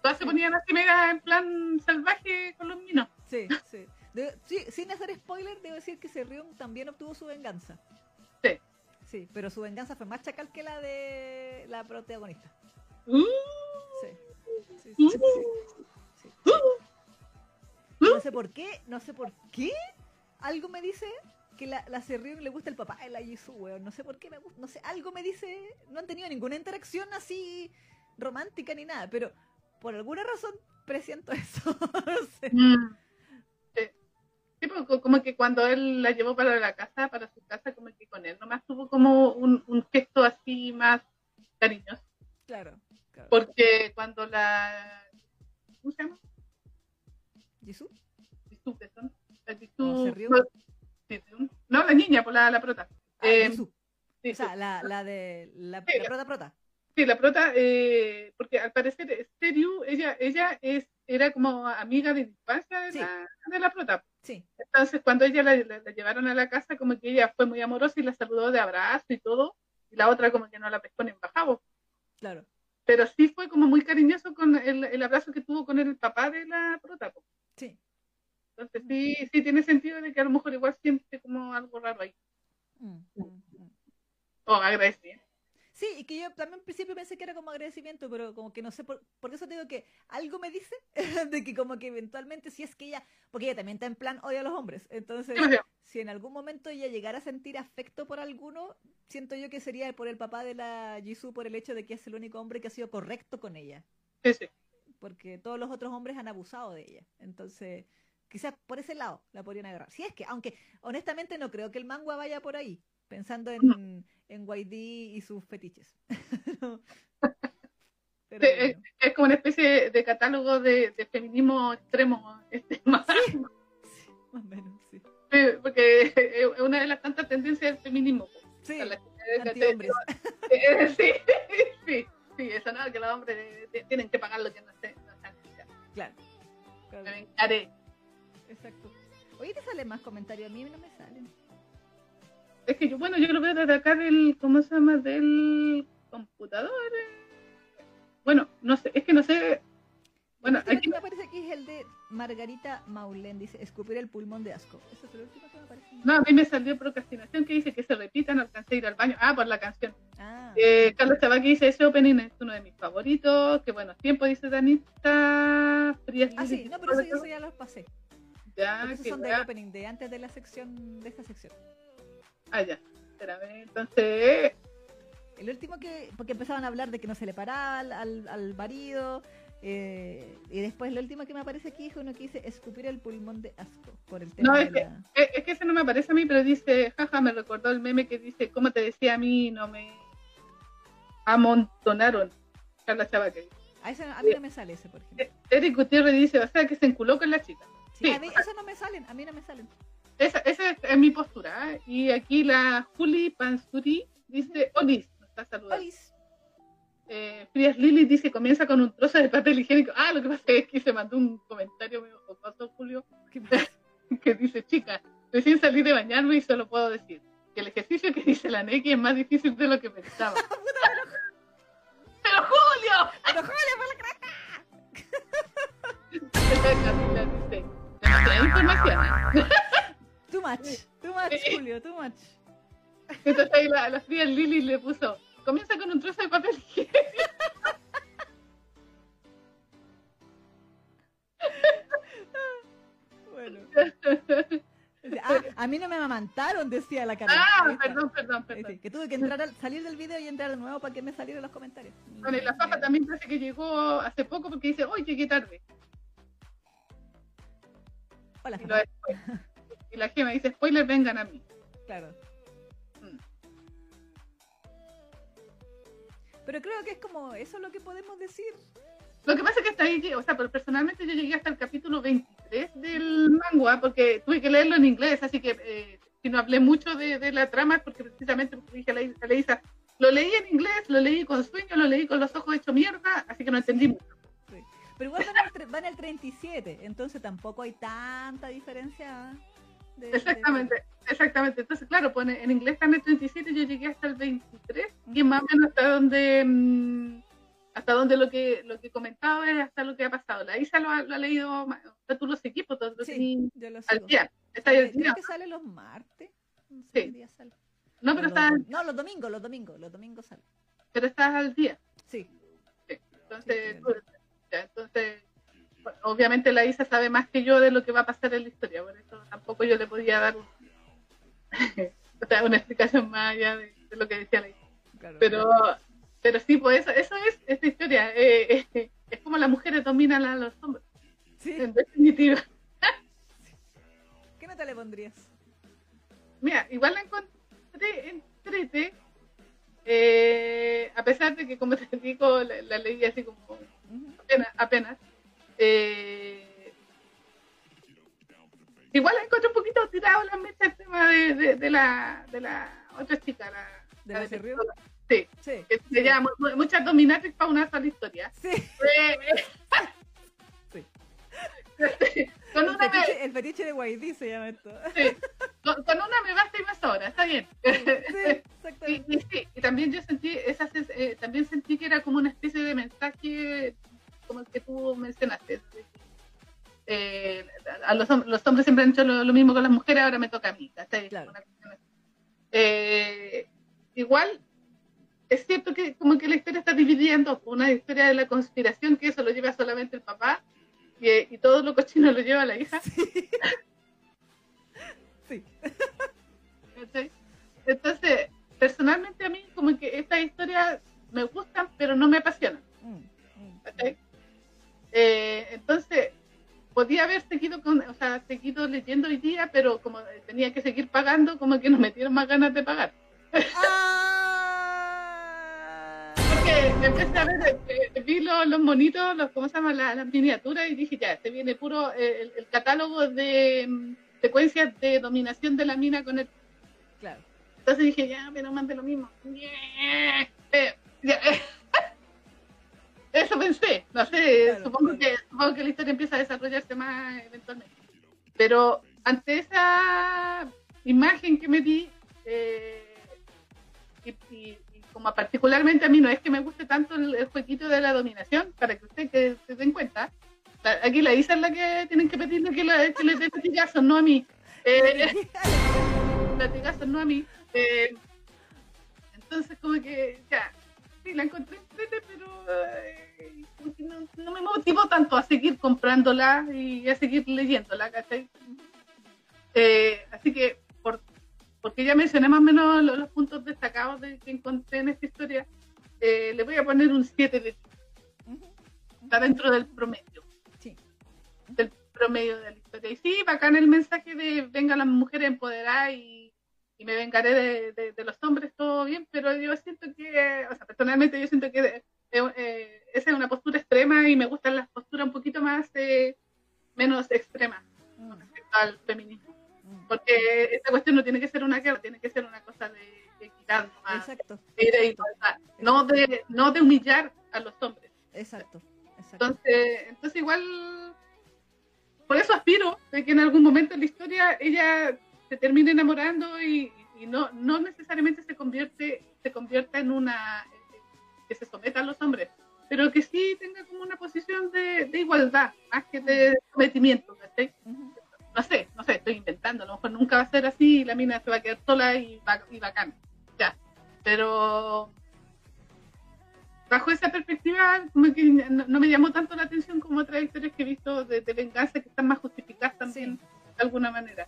Todas se ponían así mega en plan salvaje con los minos. sí, sí. De- sí, Sin hacer spoiler, debo decir que Serrión también obtuvo su venganza. Sí. Sí, pero su venganza fue más chacal que la de la protagonista. Uh, Sí. Sí. uh. No sé por qué, no sé por qué. Algo me dice que la, la Serrión le gusta el papá de la Jisoo, weón. No sé por qué me gusta, no sé, algo me dice. No han tenido ninguna interacción así romántica ni nada, pero por alguna razón presiento eso. no sé. Mm. Sí. Sí, pues, co- como que cuando él la llevó para la casa, para su casa, como que con él nomás tuvo como un, un gesto así más cariñoso. Claro, claro. Porque cuando la. ¿Cómo se llama? ¿Jisoo? Jisoo, son. La ¿O Jisoo- no, no, la niña, por la, la prota. Ah, Eh. Sí, O sea, la, la de la, Sí, la prota prota. Sí, la prota, eh, porque al parecer Stereo, ella, ella es, era como amiga de infancia de, Sí. la, de la prota. Sí, Entonces, cuando ella la, la- la llevaron a la casa, como que ella fue muy amorosa y la saludó de abrazo y todo, y la otra como que no la pescó ni en bajado. claro. Pero sí fue como muy cariñoso con el, el abrazo que tuvo con el papá de la prota. Sí. Entonces, sí, sí tiene sentido de que a lo mejor igual siente como algo raro ahí. Mm, mm, mm. O agradecida. Sí, y que yo también al principio pensé que era como agradecimiento, pero como que no sé, por, por eso te digo que algo me dice de que como que eventualmente si es que ella, porque ella también está en plan odio a los hombres, entonces Sí, si en algún momento ella llegara a sentir afecto por alguno, siento yo que sería por el papá de la Jisoo por el hecho de que es el único hombre que ha sido correcto con ella, sí, sí. porque todos los otros hombres han abusado de ella, entonces quizás por ese lado la podrían agarrar. Si es que, aunque honestamente no creo que el manga vaya por ahí, pensando en, en YD y sus fetiches. No. Pero Sí, es, como una especie de catálogo de, de feminismo extremo. Este, más. Sí, más o menos, sí. Porque es una de las tantas tendencias del feminismo. po. Sí, la-. Eh, sí, sí, sí, eso no, que los hombres tienen que pagar lo que no se no. Claro. claro, Me. Exacto. Oye, ¿te salen más comentarios? A mí no me salen. Es que yo, bueno, yo lo veo desde acá del, ¿cómo se llama? Del computador. eh, Bueno, no sé, es que no sé. Bueno, último aquí que me aparece aquí es el de Margarita Maulén, dice, escupir el pulmón de asco. Eso es el último que me aparece. no, a mí me salió procrastinación que dice que se repita, no alcancé a ir al baño. Ah, por la canción. Ah, Eh, Carlos dice, ese opening es uno de mis favoritos. Qué buenos tiempos, dice Danita. Frías ah, sí, no, pero eso, eso ya los pasé. Ya, esos son del opening, de antes de la sección, de esta sección. Ah, ya. Espérame, entonces... El último que, porque empezaban a hablar de que no se le paraba al, al, al marido, eh, y después el último que me aparece aquí es uno que dice escupir el pulmón de asco, por el tema No, de es que- la... Es que ese no me aparece a mí, pero dice, jaja, me recordó el meme que dice, ¿cómo te decía a mí? No me amontonaron. Carla Chavaca. A, ese, a mí no me sale ese, por ejemplo. Eric Gutiérrez dice, o sea, que se enculó con la chica. Sí, a mí, esos no me salen, a mí no me salen. Esa, esa es, es mi postura. ¿eh? Y aquí la Juli Pansuri dice, Olis, nos está saludando. Olis. Eh, Frías Lili dice, comienza con un trozo de papel higiénico. Ah, lo que pasa es que se mandó un comentario medio jocoso, Julio, que dice, chica, recién salí de bañarme y solo puedo decir que el ejercicio que dice la Neki es más difícil de lo que pensaba. ¡Pero Julio! Pero Julio, por la dice, demasiada información. Too much, too much, Sí. Julio, too much. Entonces ahí la, la Frías Lili le puso, comienza con un trozo de papel higiénico. Bueno. Ah, a mí no me amamantaron, decía la cara. Ah, perdón, perdón, perdón. que tuve que entrar al- salir del video y entrar de nuevo para que me salieran los comentarios. Bueno, y la Fafa también parece que llegó hace poco porque dice, hoy llegué tarde. Y, lo la Gema dice, spoiler, vengan a mí. Claro. Mm. Pero creo que es como eso lo que podemos decir. Lo que pasa es que hasta ahí, o sea, pero personalmente yo llegué hasta el capítulo 23 del manga porque tuve que leerlo en inglés, así que eh, si no hablé mucho de, de la trama es porque precisamente porque dije a la, a la Isa, lo leí en inglés, lo leí con sueño, lo leí con los ojos hechos mierda, así que no entendí mucho. Pero igual van al, van al 37, entonces tampoco hay tanta diferencia. de- de- Exactamente, exactamente. Entonces, claro, pues en, inglés está en el 37, yo llegué hasta el 23, y más o menos hasta donde mm, hasta donde lo que lo que comentaba es hasta lo que ha pasado. La Isa lo ha, lo ha leído, tú los equipos, todos los Sí, yo lo al día. Está al Creo día. que sale los martes. No sé Sí. qué día sale. No, pero los estás, dom- no, los domingos, los domingos, los domingos sale. pero estás al día. Sí. Entonces, Sí, tú- ya, entonces obviamente la Isa sabe más que yo de lo que va a pasar en la historia, por eso tampoco yo le podía dar un- una explicación más allá de, de lo que decía la Isa. Claro. Pero, pero sí, pues eso, eso es esta historia. eh, eh, es como las mujeres dominan a los hombres, Sí. en definitiva. ¿Qué nota le pondrías? Mira, igual la encontré entrete, eh, a pesar de que, como te digo, la, la leí así como. Apenas. apenas eh, igual la encontré un poquito tirado la mecha el tema de, de, de la, de la otra chica, la, ¿De la pistola. Sí, Sí. que mu- muchas dominatrix para una sola historia. Sí. Eh, Sí. con, El una me, fetiche, el fetiche de Guaidí se llama esto. sí, con, con una me basta y me sobra, está bien. Sí, exactamente. y sí, y también yo sentí, esa, eh, también sentí que era como una especie de mensaje como el que tú mencionaste. Eh, a los, los hombres siempre han hecho lo, lo mismo con las mujeres, ahora me toca a mí. Claro. Eh, igual, es cierto que como que la historia está dividida en dos. Una historia de la conspiración, que eso lo lleva solamente el papá, y, y todo lo cochino lo lleva la hija. Sí. Entonces, personalmente a mí como que estas historias me gustan, pero no me apasionan. Mm, mm. Eh, entonces, podía haber seguido con, o sea, seguido leyendo hoy día, pero como tenía que seguir pagando, como que nos metieron más ganas de pagar. Ah. Porque empecé a ver, eh, vi los, los monitos, los, ¿cómo se llama? La- Las, miniaturas y dije, ya, este viene puro eh, el, el catálogo de mm, secuencias de dominación de la mina con el Claro. Entonces dije, ya, pero más de lo mismo. Eh, ya, eh. Eso pensé, no sé, Claro, supongo, claro. Que, supongo que la historia empieza a desarrollarse más eventualmente. Pero ante esa imagen que me di, eh, y- y como particularmente a mí no es que me guste tanto el, el jueguito de la dominación, para que ustedes que se den cuenta, la- aquí la Isa es la que tienen que pedirle que, la, que le dé latigazos, no a mí. Eh, latigazos, no a mí. Eh, entonces, como que, ya, sí, la encontré pero eh, no, no me motivó tanto a seguir comprándola y a seguir leyéndola, ¿cachai? Eh, así que, porque ya mencioné más o menos los, los puntos destacados de, que encontré en esta historia, eh, le voy a poner un 7 de 10. Ujú. Está dentro del promedio, Sí. del promedio de la historia. Y sí, bacán el mensaje de venga las mujeres empoderadas y, y me vengaré de, de- de los hombres, todo bien, pero yo siento que, o sea, personalmente yo siento que eh, eh, esa es una postura extrema y me gustan las posturas un poquito más, eh, menos extremas Mm, respecto al feminismo. Porque esta cuestión no tiene que ser una guerra, tiene que ser una cosa de, de equidad, nomás, Exacto. de de igualdad, no de, no de humillar a los hombres. Exacto. Exacto. Entonces, entonces igual, por eso aspiro de que en algún momento en la historia ella se termine enamorando y, y no, no necesariamente se convierte, se convierta en una que se someta a los hombres, pero que sí tenga como una posición de, de igualdad, más que de sometimiento. No sé, no sé, estoy inventando, a lo mejor nunca va a ser así y la mina se va a quedar sola y, va, y bacán, ya, pero bajo esa perspectiva como que no, no me llamó tanto la atención como otras historias que he visto de, de venganza que están más justificadas también de alguna manera.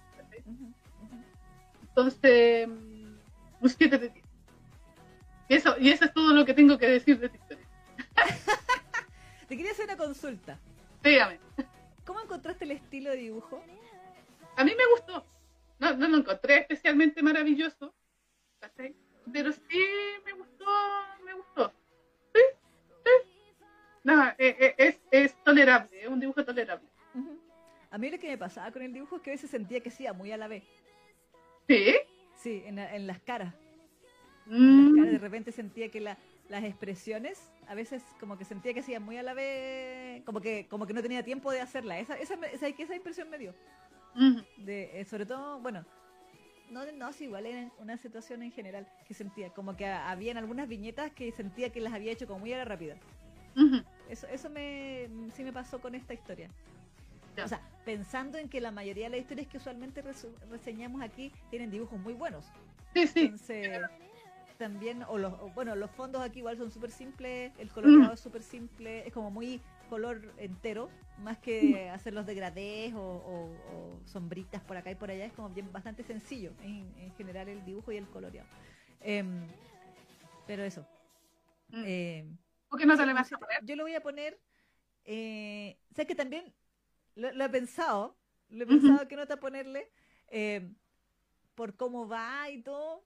Entonces, un 7 de 10. Y eso, y eso es todo lo que tengo que decir de esta historia. Te quería hacer una consulta. Dígame, ¿Cómo encontraste el estilo de dibujo? A mí me gustó. No, no lo encontré especialmente maravilloso, pero sí me gustó, me gustó. Sí, sí. No, eh, eh, es, es tolerable, es un dibujo tolerable. A mí lo que me pasaba con el dibujo es que a veces sentía que sí, muy a la vez. Sí. Sí, en, en las caras. Mm, Las caras de repente sentía que la- las expresiones, a veces como que sentía que hacía muy a la vez, como que como que no tenía tiempo de hacerla. Esa, esa, esa, esa impresión me dio. De, eh, sobre todo, bueno, no, no, sí, igual era una situación en general que sentía, como que habían algunas viñetas que sentía que las había hecho como muy a la rápida. Eso, eso me, sí me pasó con esta historia. O sea, pensando en que la mayoría de las historias que usualmente reseñamos aquí tienen dibujos muy buenos. Sí, sí. Entonces, también, o los, o, bueno, los fondos aquí igual son súper simples, el coloreado Mm. es súper simple, es como muy color entero, más que hacer los degradés o, o- o sombritas por acá y por allá, es como bien bastante sencillo en, en general el dibujo y el coloreado. Em, pero eso. Mm. em, ¿Por qué no te Sí, le vas a poner? Yo lo voy a poner. Eh, o sea que también lo, lo he pensado. Lo he pensado que nota ponerle. eh, por cómo va y todo.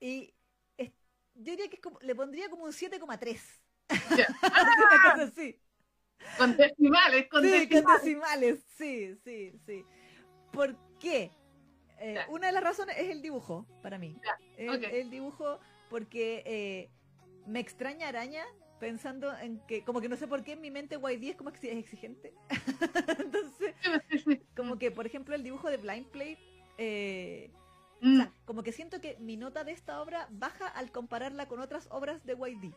Y es- yo diría que es como- le pondría como un 7,3. Ya. Una cosa así. Con decimales, con Sí, con decimales. decimales. Sí, sí, sí. ¿Por qué? Eh, una de las razones es el dibujo, para mí. El, dibujo, porque eh, me extraña araña pensando en que, como que no sé por qué en mi mente YD es como que es exigente. Entonces, como que, por ejemplo, el dibujo de Blind Plate, eh, o Mm, sea, como que siento que mi nota de esta obra baja al compararla con otras obras de YD.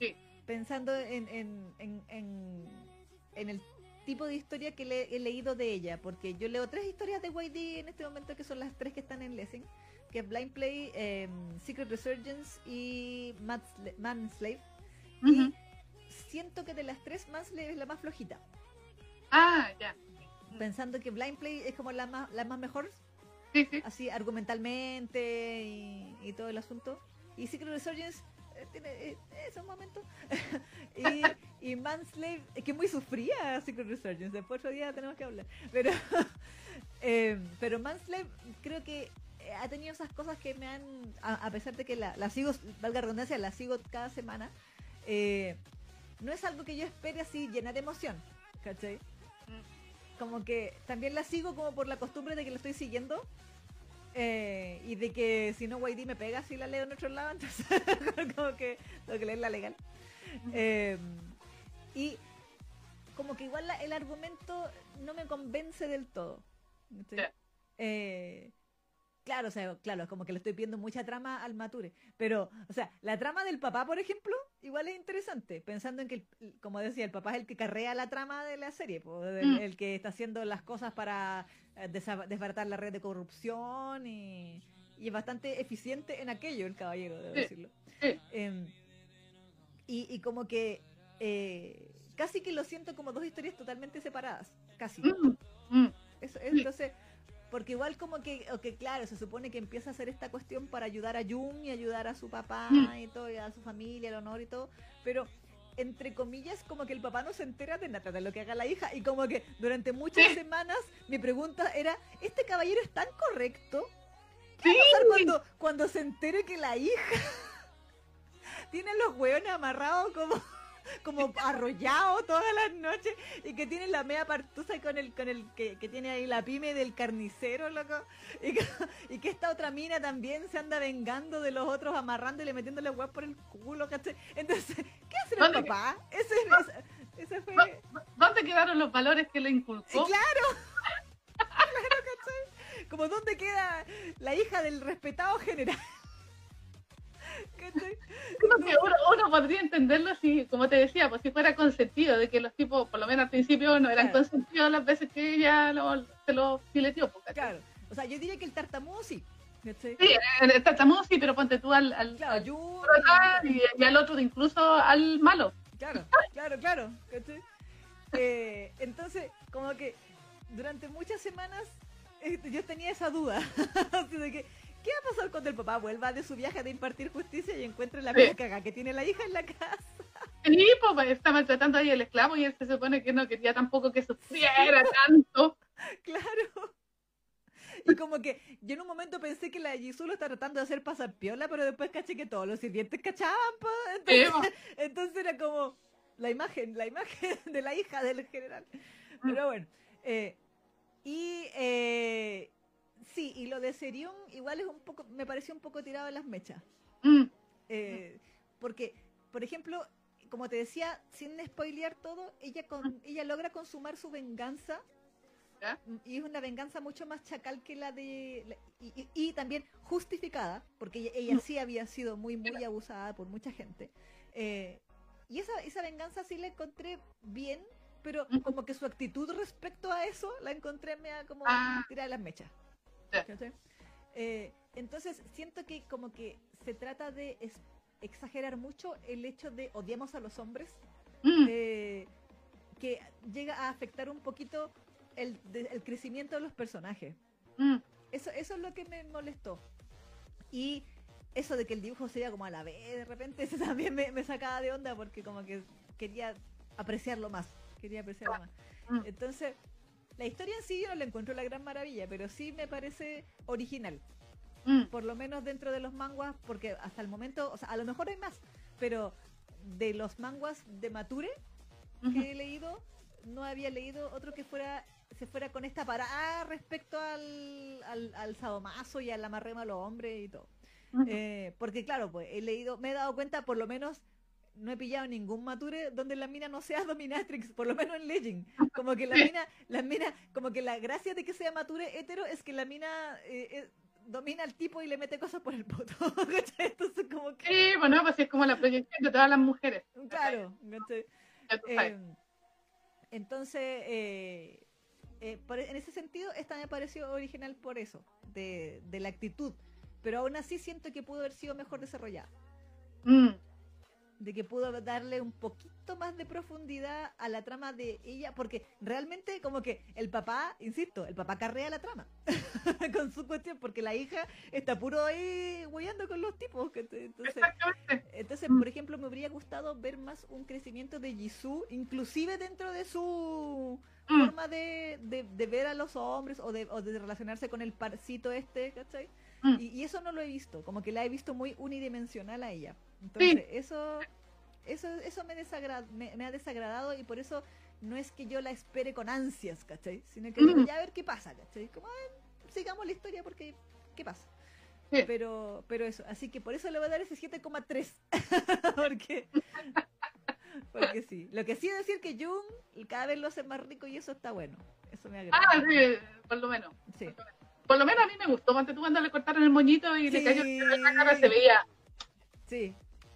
Sí. Pensando en, en, en, en, en el tipo de historia que le, he leído de ella, porque yo leo tres historias de YD en este momento que son las tres que están en Lessing, que es Blind Play, em, Secret Resurgence y Mansla- Manslave. ujú. Y siento que de las tres, Manslave es la más flojita. Ah, ya. Pensando que Blind Play es como la más, la más mejor, Sí, sí. así argumentalmente y, y todo el asunto. Y Secret Resurgence tiene eh, esos momentos. y, y Manslave, es que muy sufría Secret Resurgence, después otro día tenemos que hablar. Pero, eh, pero Manslave creo que eh, ha tenido esas cosas que me han, a, a pesar de que la, la sigo, valga la redundancia, la sigo cada semana, eh, no es algo que yo espere así llenar de emoción, ¿cachai? como que también la sigo como por la costumbre de que la estoy siguiendo eh, y de que si no YD me pega si la leo en otro lado, entonces como que tengo que leerla legal. Eh, y como que igual la- el argumento no me convence del todo. Ya. Eh, Claro, o sea, claro, es como que le estoy pidiendo mucha trama al Mature. Pero, o sea, la trama del papá, por ejemplo, igual es interesante. Pensando en que, el- como decía, el papá es el que carrea la trama de la serie, po, el, Mm. el que está haciendo las cosas para desbaratar la red de corrupción y, y es bastante eficiente en aquello, el caballero, debo decirlo. Em, y, y como que eh, casi que lo siento como dos historias totalmente separadas, casi. Mm, mm, Eso, entonces, porque igual como que, o que claro, se supone que empieza a hacer esta cuestión para ayudar a Jung y ayudar a su papá Mm. y todo, y a su familia, el honor y todo, pero entre comillas, como que el papá no se entera de nada de lo que haga la hija, y como que durante muchas Sí. semanas mi pregunta era, ¿este caballero es tan correcto? Sí. pasar cuando, cuando se entere que la hija tiene los hueones amarrados como como arrollados todas las noches y que tiene la media partusa con el con el que, que tiene ahí la pyme del carnicero loco y que, y que esta otra mina también se anda vengando de los otros amarrándole metiéndole hueos por el culo ¿cachai? entonces ¿qué hace el ¿Dónde- papá? ese, ese, ese fue ¿Dónde quedaron los valores que le inculcó? claro. claro, ¿cachai? Como dónde queda la hija del respetado general. Uno, uno podría entenderlo si, como te decía, pues si fuera consentido, de que los tipos, por lo menos al principio, no eran Claro. consentidos las veces que ella lo, se lo fileteó. pues. Claro. O sea, yo diría que el tartamudo sí. Sí, el tartamudo sí, pero ponte tú al, al, Claro, al yo- y, y al otro, incluso al malo. Claro, claro, claro. Eh, entonces, como que durante muchas semanas eh, yo tenía esa duda. De que, ¿qué va a pasar cuando el papá vuelva de su viaje de impartir justicia y encuentre la Sí. caga que tiene la hija en la casa? Y pues está maltratando ahí el esclavo y él se supone que no quería tampoco que sufriera tanto. Claro. Y como que yo en un momento pensé que la Jisoo lo está tratando de hacer pasar piola, pero después caché que todos los sirvientes cachaban, po. Sí, Entonces, entonces era como la imagen, la imagen de la hija del general. Pero bueno. eh, y eh, sí, y lo de Serión igual es un poco, me pareció un poco tirado de las mechas. Mm, Eh, porque, por ejemplo, como te decía, sin spoilear todo, ella con, ella logra consumar su venganza mm, y es una venganza mucho más chacal que la de la- y, y- y también justificada, porque ella, ella sí había sido muy muy abusada por mucha gente. Eh, y esa, esa venganza sí la encontré bien, pero como que su actitud respecto a eso la encontré mea como Ah. tirada de las mechas. ¿Cachai? Eh, entonces siento que como que se trata de exagerar mucho el hecho de odiamos a los hombres, mm, eh, que llega a afectar un poquito el, de- el crecimiento de los personajes. mm. Eso, eso es lo que me molestó. Y eso de que el dibujo sea como a la vez de repente, eso también me, me sacaba de onda porque como que quería apreciarlo más. Quería apreciarlo más. Mm. Entonces, la historia en sí yo no la encuentro la gran maravilla, pero sí me parece original. Mm, Por lo menos dentro de los manguas, porque hasta el momento, o sea, a lo mejor hay más, pero de los manguas de Mature ujú. que he leído, no había leído otro que fuera se fuera con esta parada respecto al, al, al sadomaso y al amarrema a los hombres y todo. Ujú. Eh, porque claro, pues he leído, me he dado cuenta, por lo menos no he pillado ningún mature donde la mina no sea dominatrix, por lo menos en Legend. Como que la mina, la mina, como que la gracia de que sea mature hetero es que la mina eh, eh, domina al tipo y le mete cosas por el poto. Entonces como que, Sí, bueno, pues es como la proyección de todas las mujeres. claro, sabes. Eh, entonces, eh, por- en ese sentido, esta me pareció original por eso, de, de la actitud. Pero aún así siento que pudo haber sido mejor desarrollada. Mm, De que pudo darle un poquito más de profundidad a la trama de ella, porque realmente como que el papá, insisto, el papá carrea la trama con su cuestión, porque la hija está puro ahí hueando con los tipos. Entonces, entonces, por ejemplo, me habría gustado ver más un crecimiento de Jisoo, inclusive dentro de su Mm, forma de, de, de ver a los hombres o de, o de relacionarse con el parcito este, ¿cachai? Mm. Y, y eso no lo he visto, como que la he visto muy unidimensional a ella. Entonces, eso, eso, eso me, desagra- me, me ha desagradado y por eso no es que yo la espere con ansias, ¿cachai? Sino que digo, Mm. ya a ver qué pasa, ¿cachai? Como, "Ah, sigamos la historia porque, ¿qué pasa? Sí. Pero, pero eso, así que por eso le voy a dar ese 7,3. porque, porque sí. Lo que sí es decir que Jung cada vez lo hace más rico y eso está bueno. Eso me agrada. Ah, sí, por lo menos. Sí. por lo menos a mí me gustó, cuando tú cuando le cortaron el moñito y le cayó en la cara, se veía. Sí,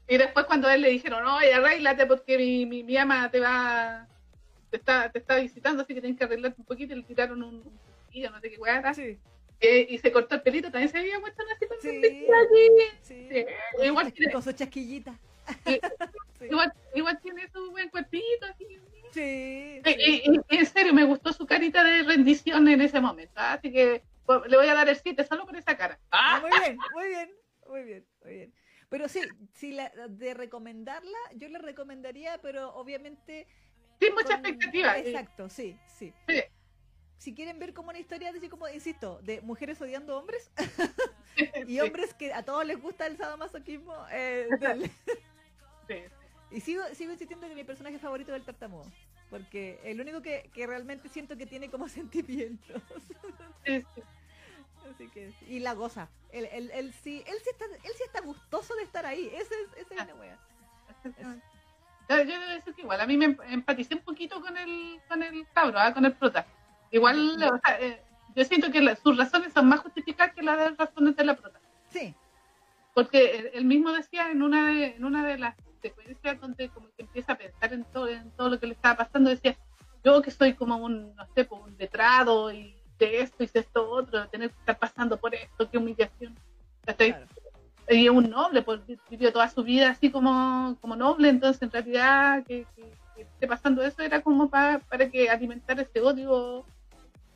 Y después cuando a él le dijeron, oye, arréglate porque mi, mi, mi ama te va, te está, te está visitando, así que tienes que arreglarte un poquito, y le tiraron un, un cuchillo, no sé qué weá sí, Eh, y se cortó el pelito, también se veía puesto así con Sí. sí. Sí, igual tiene, Con su chasquillita. Igual, igual tiene su buen cuerpito, así. Sí, Y, sí. y- y en serio, me gustó su carita de rendición en ese momento, ¿ah? así que pues, le voy a dar el 7 solo por esa cara. Ah, muy bien, muy bien, muy bien, muy bien. Pero sí, si la, de recomendarla, yo la recomendaría, pero obviamente... Sin mucha con- expectativa. Exacto, sí, sí. Sí. Si quieren ver como una historia, así como, insisto, de mujeres odiando hombres y hombres que a todos les gusta el sadomasoquismo, eh, denle. sí, Y sigo, sigo insistiendo que mi personaje favorito es el tartamudo. Porque el único que, que realmente siento que tiene como sentimientos. sí, sí. Así que sí. Y la goza. Él, él, él sí, él sí está, él sí está gustoso de estar ahí. Ese es, esa es la wea. Yo, yo debo decir que igual, a mí me em- empaticé un poquito con el, con el cabro, ¿ah? con el prota. Igual, o sea, eh, yo siento que la- sus razones son más justificadas que las razones de la prota. Sí, Porque él, él mismo decía en una, de, en una de las secuencias donde como que empieza a pensar en todo, en todo lo que le estaba pasando, decía, yo que soy como un, no sé, pues, un letrado y de esto y de esto otro, tener que estar pasando por esto, qué humillación. Claro. y es un noble, pues vivió toda su vida así como, como noble, entonces en realidad que, que- que esté pasando eso era como pa- para que alimentar ese odio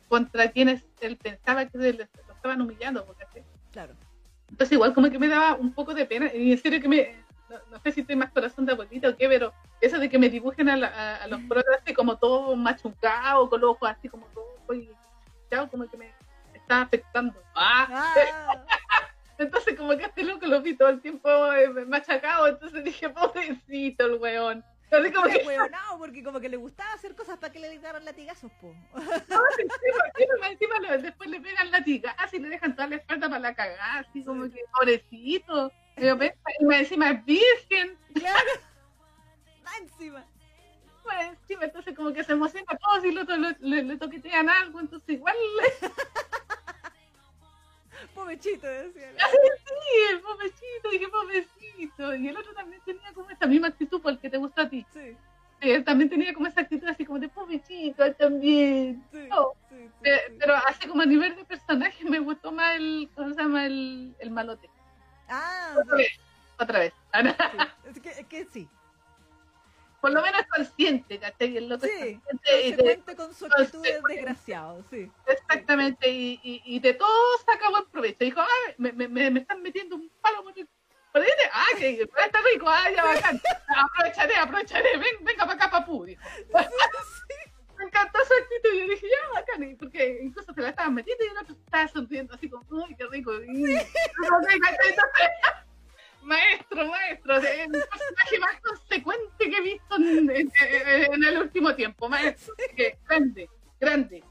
contra quienes él pensaba que se lo estaban humillando. porque así. Claro. Entonces igual como que me daba un poco de pena, y en serio que me, no, no sé si estoy más corazón de abuelita o qué, pero eso de que me dibujen a, la- a- a los protas así como todo machucado, con los ojos así como todo, y como que me está afectando. ¡Ah! Ah, Entonces como que este loco lo vi todo el tiempo eh, machacado, entonces dije, pobrecito el weón. Así como que, porque como que le gustaba hacer cosas para que le daran latigazos, po. encima, encima lo- después le pegan latigazos y le dejan toda la espalda para la cagada, así como que, pobrecito. Pero más encima es virgen, Claro. Encima. Más encima, entonces como que se emociona todo si el otro le, le- le toquetean algo, entonces igual, Pobrecito, decía. sí, el pobrecito, dije, pobrecito. Y el otro también tenía como esa misma actitud por el que te gusta a ti. Sí, Sí, él también tenía como esa actitud así como de pobrecito, él también. sí, No. sí, sí, Eh, sí. pero así como a nivel de personaje me gustó más el, ¿cómo se llama? El, el malote. Ah, Otra sí, vez, otra vez. sí. Es que, es que sí. Por lo menos es consciente, ¿cachai? El loco es Sí, consciente de- consecuente con su actitud de consecuente. desgraciado, sí. exactamente, y, y, y de todo saca buen provecho. Dijo, ah, me, me, me, me están metiendo un palo por el... Ah, que está rico, ah, ya bacán. Aprovecharé, aprovecharé, ven, venga para acá, papu, dijo. Me encantó su actitud, yo dije, ya, bacán, y porque incluso se la estaban metiendo y el otro estaba sonriendo así como, uy, qué rico. Y, entonces, maestro, maestro, el personaje más consecuente que he visto en, en- en- en el último tiempo, maestro. Que, grande, grande.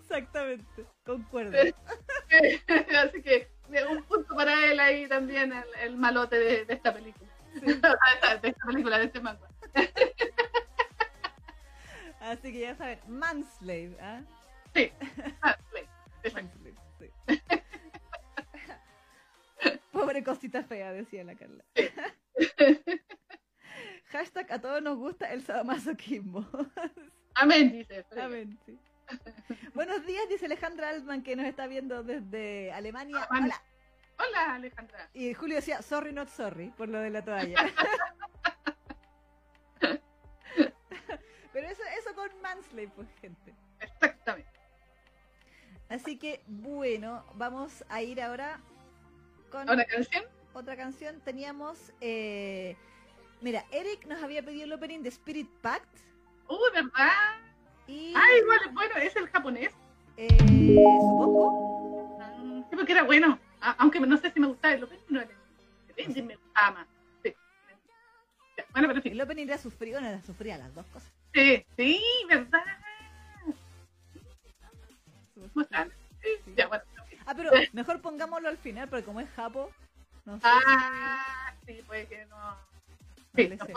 Exactamente, concuerdo. Así que eh, un punto para él ahí también, el, el malote de, de esta película. de, esta, de esta película, de este manga. Así que ya saben, Manslave, ¿ah? Sí. Ah, sí, exacto. Manslave, sí. Pobre cosita fea, decía la Carla. Hashtag a todos nos gusta el sadomasoquismo. Amén, dice. Amén, sí. Buenos días, dice Alejandra Altman, que nos está viendo desde Alemania. Hola. Hola, Alejandra. Y Julio decía, sorry, not sorry, por lo de la toalla. Pero eso, eso con Manslave, pues, gente. Exactamente. Así que, bueno, vamos a ir ahora con ¿Una canción? otra canción. Teníamos, eh, mira, Eric nos había pedido el opening de Spirit Pact Uh, ¿verdad? y, Ah, igual bueno, es el japonés. eh, supongo, Mm, Sí, porque era bueno. A- aunque no sé si me gustaba el opening, no el ending me gustaba más. Sí. Bueno, pero fin. el opening era sufrido, no era sufría las dos cosas. Sí, sí, ¿verdad? Sí, ya, bueno. Ah, pero mejor pongámoslo al final, porque como es Japo, no sé. Ah, sí, puede que no. Sí, nos, puede,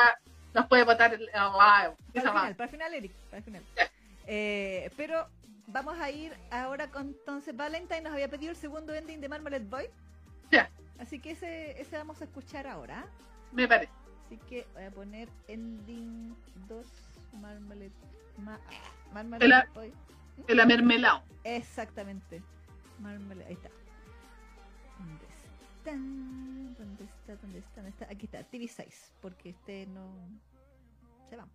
nos puede votar el, el live. Para el final, para el final, Eric, para el final. Eh, pero vamos a ir ahora con entonces Valentine nos había pedido el segundo ending de Marmalade Boy. Ya. Así que ese, ese vamos a escuchar ahora. Me parece. Así que voy a poner ending 2 Marmalade, ma, Marmalade La- Boy. El amermelado. Exactamente. Marmalade, ahí está. ¿Dónde está? ¿Dónde está? ¿Dónde está? ¿Dónde está? Aquí está, TV6, porque este no se va.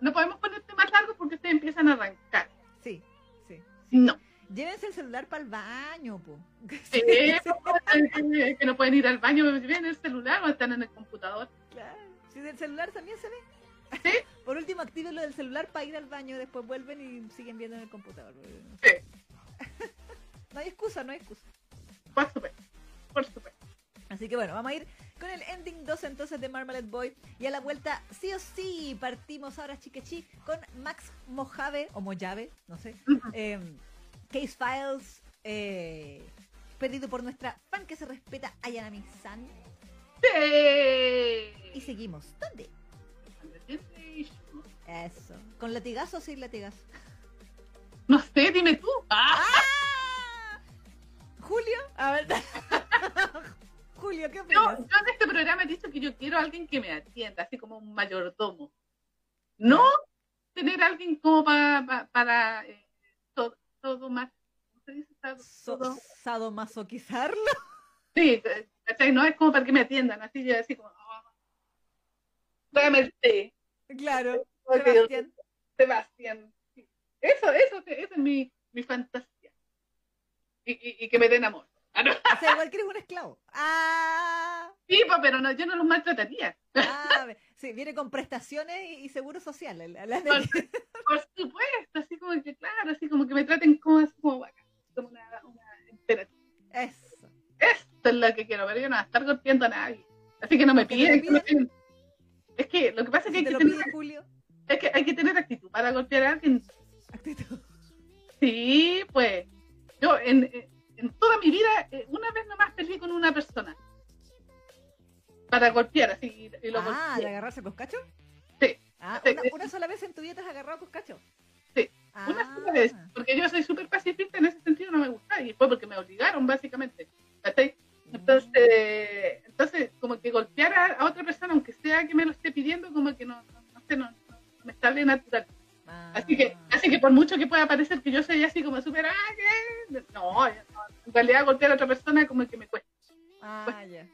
No podemos ponerte más largo porque ustedes empiezan a arrancar. Sí, sí. No. Llévense el celular para el baño, po. Sí, que que no pueden ir al baño, ven el celular o están en el computador. Claro. Si del celular también se ve. Sí. Por último, activen lo del celular para ir al baño, después vuelven y siguen viendo en el computador. Sí. No hay excusa, no hay excusa. Por supuesto. Por supuesto. Así que bueno, vamos a ir con el ending 2 entonces de Marmalade Boy. Y a la vuelta, sí o sí, partimos ahora chiquechi con Max Mojave, o Mojave, no sé. eh, Case Files, eh, pedido por nuestra fan que se respeta, Ayanami San. Y Sí. seguimos. ¿Dónde? Eso. ¿Con latigazo o sin latigazo? No sé, dime tú. ¡Ah! ¿Julio? A ver. Julio, ¿qué opinas? yo en este programa he dicho que yo quiero a alguien que me atienda, así como un mayordomo. No tener a alguien como pa- pa- para eh, todo, todo más. ¿Cómo se dice? Todo-. ¿Sadomasoquizarlo? Sí, ¿cachai? No es como para que me atiendan, así yo así como. oh, Tráeme el té. Claro. Sebastián. Sebastián. Eso, eso, esa es mi, mi fantasía. Y, y, y que me den amor. Ah, no. O sea, igual que eres un esclavo. ¡Ah! Sí, pero no, yo no los maltrataría. Ah, sí, viene con prestaciones y, y seguro social. Por, por supuesto, así como que, claro, así como que me traten como, así como vaca, como una, una. Eso. Esto es lo que quiero, pero yo no voy a estar golpeando a nadie. Así que no me ¿Que te lo piden. Es que lo que pasa es que, Si hay te que, tener, Julio. es que hay que tener actitud para golpear a alguien. Actitud. Sí, pues yo en, en toda mi vida eh, una vez nomás peleé con una persona para golpear así y, lo Ah, golpeé. ¿de agarrarse a coscacho? Sí. Ah, Sí, una, sola vez en tu vida te has agarrado a coscacho. Sí, Ah, Una sola vez, porque yo soy súper pacifista en ese sentido, no me gusta, y fue porque me obligaron, básicamente. ¿cachai? Entonces, entonces, como que golpear a, a otra persona, aunque sea que me lo esté pidiendo, como que no, no, no sé, no, no me sale natural. Ah. Así que, así que por mucho que pueda parecer que yo soy así como súper, ah. No, yo no, en realidad golpear a otra persona como que me cuesta. Ah, ya.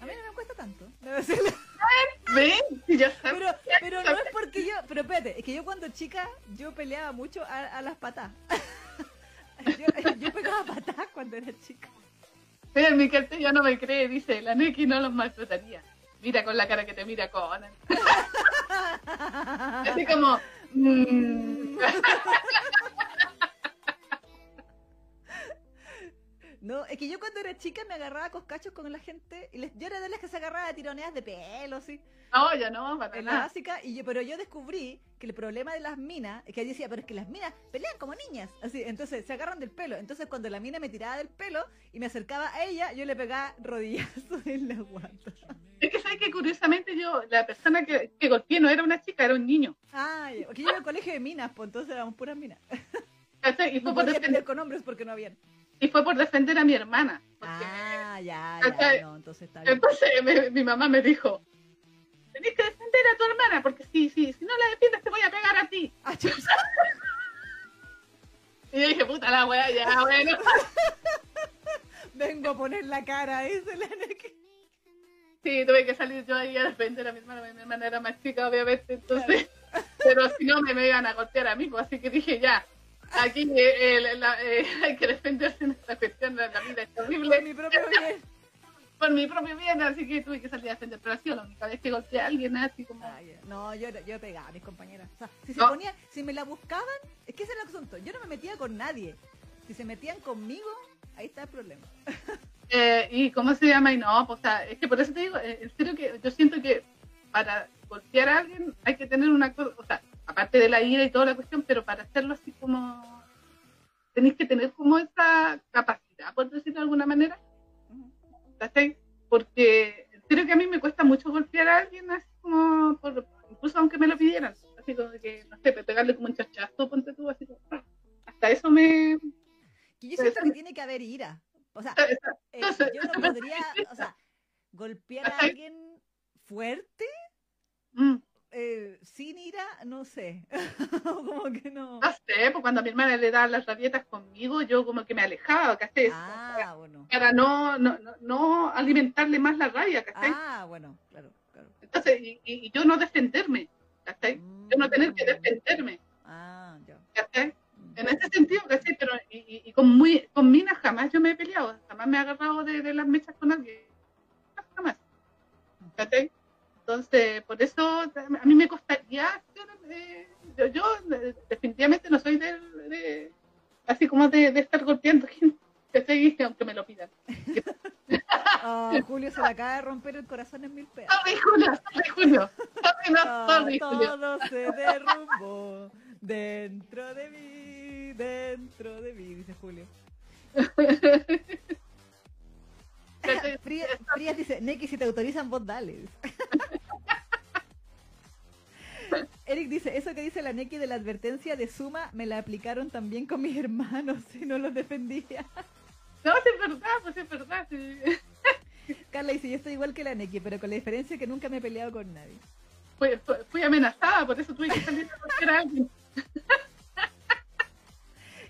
A mí no me cuesta tanto. debo decirlo. Ya sabes. Pero, pero no es porque yo. Pero espérate, es que yo cuando chica, yo peleaba mucho a, a las patas. yo, yo pegaba patas cuando era chica. Mira, mi cartel ya no me cree, dice, la Neki no los maltrataría. Mira con la cara que te mira Conan. Así como, mm, No, es que yo cuando era chica me agarraba a coscachos con la gente. Y les, yo era de las que se agarraba a tironeas de pelo, así. no, ya no, para En la nada. básica, y yo, pero yo descubrí que el problema de las minas, es que yo decía, pero es que las minas pelean como niñas, así, entonces se agarran del pelo. Entonces cuando la mina me tiraba del pelo y me acercaba a ella, yo le pegaba rodillazos en la guata. Es que sabes que curiosamente yo, la persona que, que golpeé no era una chica, era un niño. Ay, porque yo iba al colegio de minas, pues entonces éramos puras minas. Y fue, No por podía defender, con hombres porque no habían. Y fue por defender a mi hermana. Ah, ya, ya, no, entonces está bien. Entonces me- mi mamá me dijo, tenés que defender a tu hermana, porque si, si, si no la defiendes te voy a pegar a ti. Ah. Y yo dije, puta la weá, ya, bueno. Vengo a poner la cara, dice la Sí, tuve que salir yo ahí a defender a mi hermana, mi hermana era más chica, obviamente, entonces, pero si no me, me iban a golpear a mí, pues, así que dije, ya, aquí eh, eh, la- eh, hay que defenderse en esta cuestión, la, la vida es Por horrible, mi propio bien. por mi propio bien, así que tuve que salir a defender, pero ha sido la única vez que golpeé a alguien, así como, Ah. No, yo, yo pegaba a mis compañeras. O sea, si se No. ponía, si me la buscaban, es que ese era el asunto. Yo no me metía con nadie. Si se metían conmigo, ahí está el problema. eh, y cómo se llama, y no, pues, o sea, es que por eso te digo, eh, en serio que yo siento que para golpear a alguien hay que tener una cosa, o sea, aparte de la ira y toda la cuestión, pero para hacerlo así como, tenéis que tener como esa capacidad, por decirlo de alguna manera, ¿cachai? Porque creo que a mí me cuesta mucho golpear a alguien así como, por, incluso aunque me lo pidieran, así como que, no sé, pues, pegarle como un chachazo, ponte tú, así como, hasta eso me... Que yo siento que tiene que haber ira. O sea, eh, yo no podría, o sea, golpear a alguien fuerte. Mm eh, sin ira, no sé. como que no. No sé, pues cuando a mi hermana le daban las rabietas conmigo, yo como que me alejaba, ¿cachai? Ah, bueno. Para no, no, no, no alimentarle más la rabia, ¿cachai? Ah, bueno, claro, claro. Entonces, y, y- y yo no defenderme, ¿cachai? Yo no tener que Mm. defenderme, Ah, ya. ¿cachai? Mm. En ese sentido, ¿cachai? Pero, y, y- y con, muy, con minas jamás yo me he peleado, jamás me he agarrado de, de las mechas con alguien, jamás, ¿cachai? Entonces, por eso a mí me costaría eh, yo, yo, definitivamente no soy de, de- así como de, de estar golpeando gente. Aunque me lo pidan. Ah, Julio se le acaba de romper el corazón en mil pedazos. Sorry, Julio, sorry, Julio. Sorry, no, Ah, sorry, Julio. todo se derrumbó dentro de mí, dentro de mí, dice Julio. Frías dice, Neki, si te autorizan, vos dale. Eric dice, eso que dice la Neki de la advertencia de suma, me la aplicaron también con mis hermanos y no los defendía. No, sí, es verdad, pues es verdad. sí. Carla dice, yo estoy igual que la Neki, pero con la diferencia que nunca me he peleado con nadie. Fui, amenazada, por eso tuve que salir a golpear a alguien.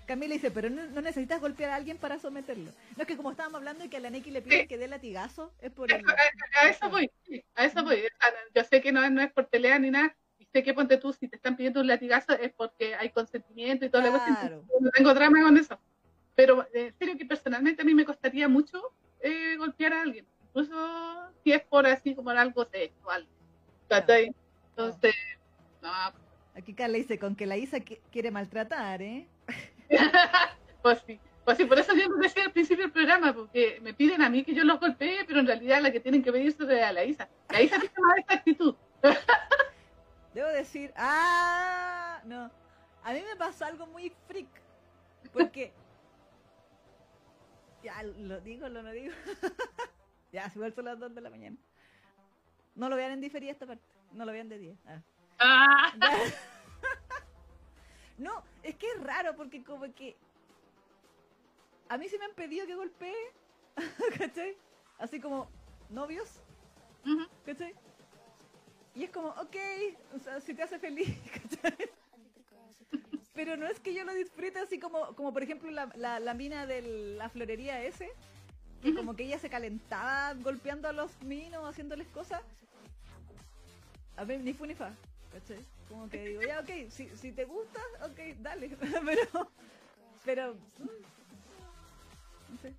Camila dice, pero no, no necesitas golpear a alguien para someterlo. No es que como estábamos hablando y que a la Neki le piden Sí. que dé latigazo, es por el... A, a eso voy, sí, a eso voy. Yo sé que no, no es por pelea ni nada, sé que ponte tú, si te están pidiendo un latigazo es porque hay consentimiento y toda la cuestión. Claro. No tengo drama con eso. Pero eh, en serio que personalmente a mí me costaría mucho eh, golpear a alguien. Incluso si es por así como algo sexual. ¿cachai? Entonces, no, Aquí Carla dice, con que la Isa qui- quiere maltratar, ¿eh? pues sí. Pues sí, por eso yo decía al principio del programa, porque me piden a mí que yo los golpee, pero en realidad la que tienen que pedirse es a la Isa. La Isa tiene más esta actitud. Debo decir, ah, no. A mí me pasa algo muy freak. Porque. ya, lo digo, lo no digo. ya, igual son las 2 de la mañana. No lo vean en diferida esta parte. No lo vean de 10. Ah. Ah, no, es que es raro porque como que. A mí sí me han pedido que golpee. ¿Cachai? Así como novios. ujú. ¿Cachai? Y es como, ok, o sea, si te hace feliz, ¿cachai? Pero no es que yo lo disfrute así como, como por ejemplo la, la, la mina de la florería ese, que como que ella se calentaba golpeando a los minos, haciéndoles cosas. A ver, ni fu ni fa, ¿cachai? Como que digo, ya, ok, si, si te gusta, ok, dale, pero, pero, mm, no sé.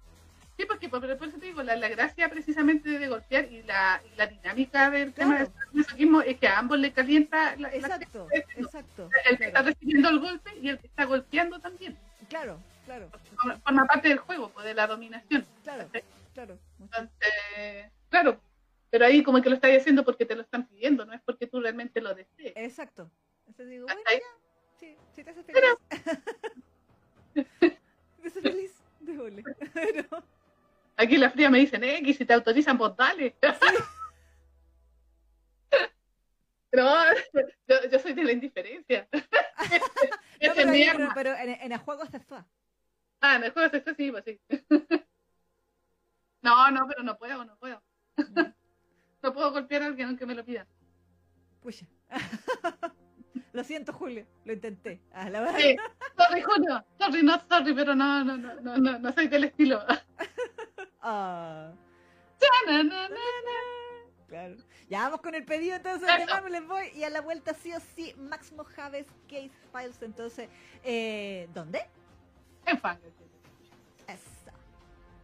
Sí, porque por, por eso te digo, la, la gracia precisamente de golpear y la, y la dinámica del tema del masoquismo es que a ambos le calienta la, la- Exacto, el exacto, que está recibiendo el golpe y el que está golpeando también. claro, claro, Forma- Forma parte del juego, pues, de la dominación. claro, claro. Entonces, claro, pero ahí como que lo estás haciendo porque te lo están pidiendo, no es porque tú realmente lo desees. Exacto. Entonces digo, bueno, ya, sí, si te hace feliz. te hace feliz. Pero, Aquí la fría me dicen, eh, que si te autorizan, pues dale. No, yo, yo soy de la indiferencia. no, pero, ahí- pero, pero en, en el juego se fue. Ah, en el juego sexo sí, pues sí. No, no, pero no puedo, no puedo. No puedo golpear a alguien aunque me lo pida. Pucha. Lo siento, Julio, lo intenté. Ah, la verdad. Sí, sorry, Julio. Sorry, no sorry, pero no, no, no, no, no, no soy del estilo. Ah, claro. Ya vamos con el pedido entonces, de les voy. Y a la vuelta sí o sí, Max Mojaves, Case Files. Entonces, eh, ¿dónde? En fan. Es.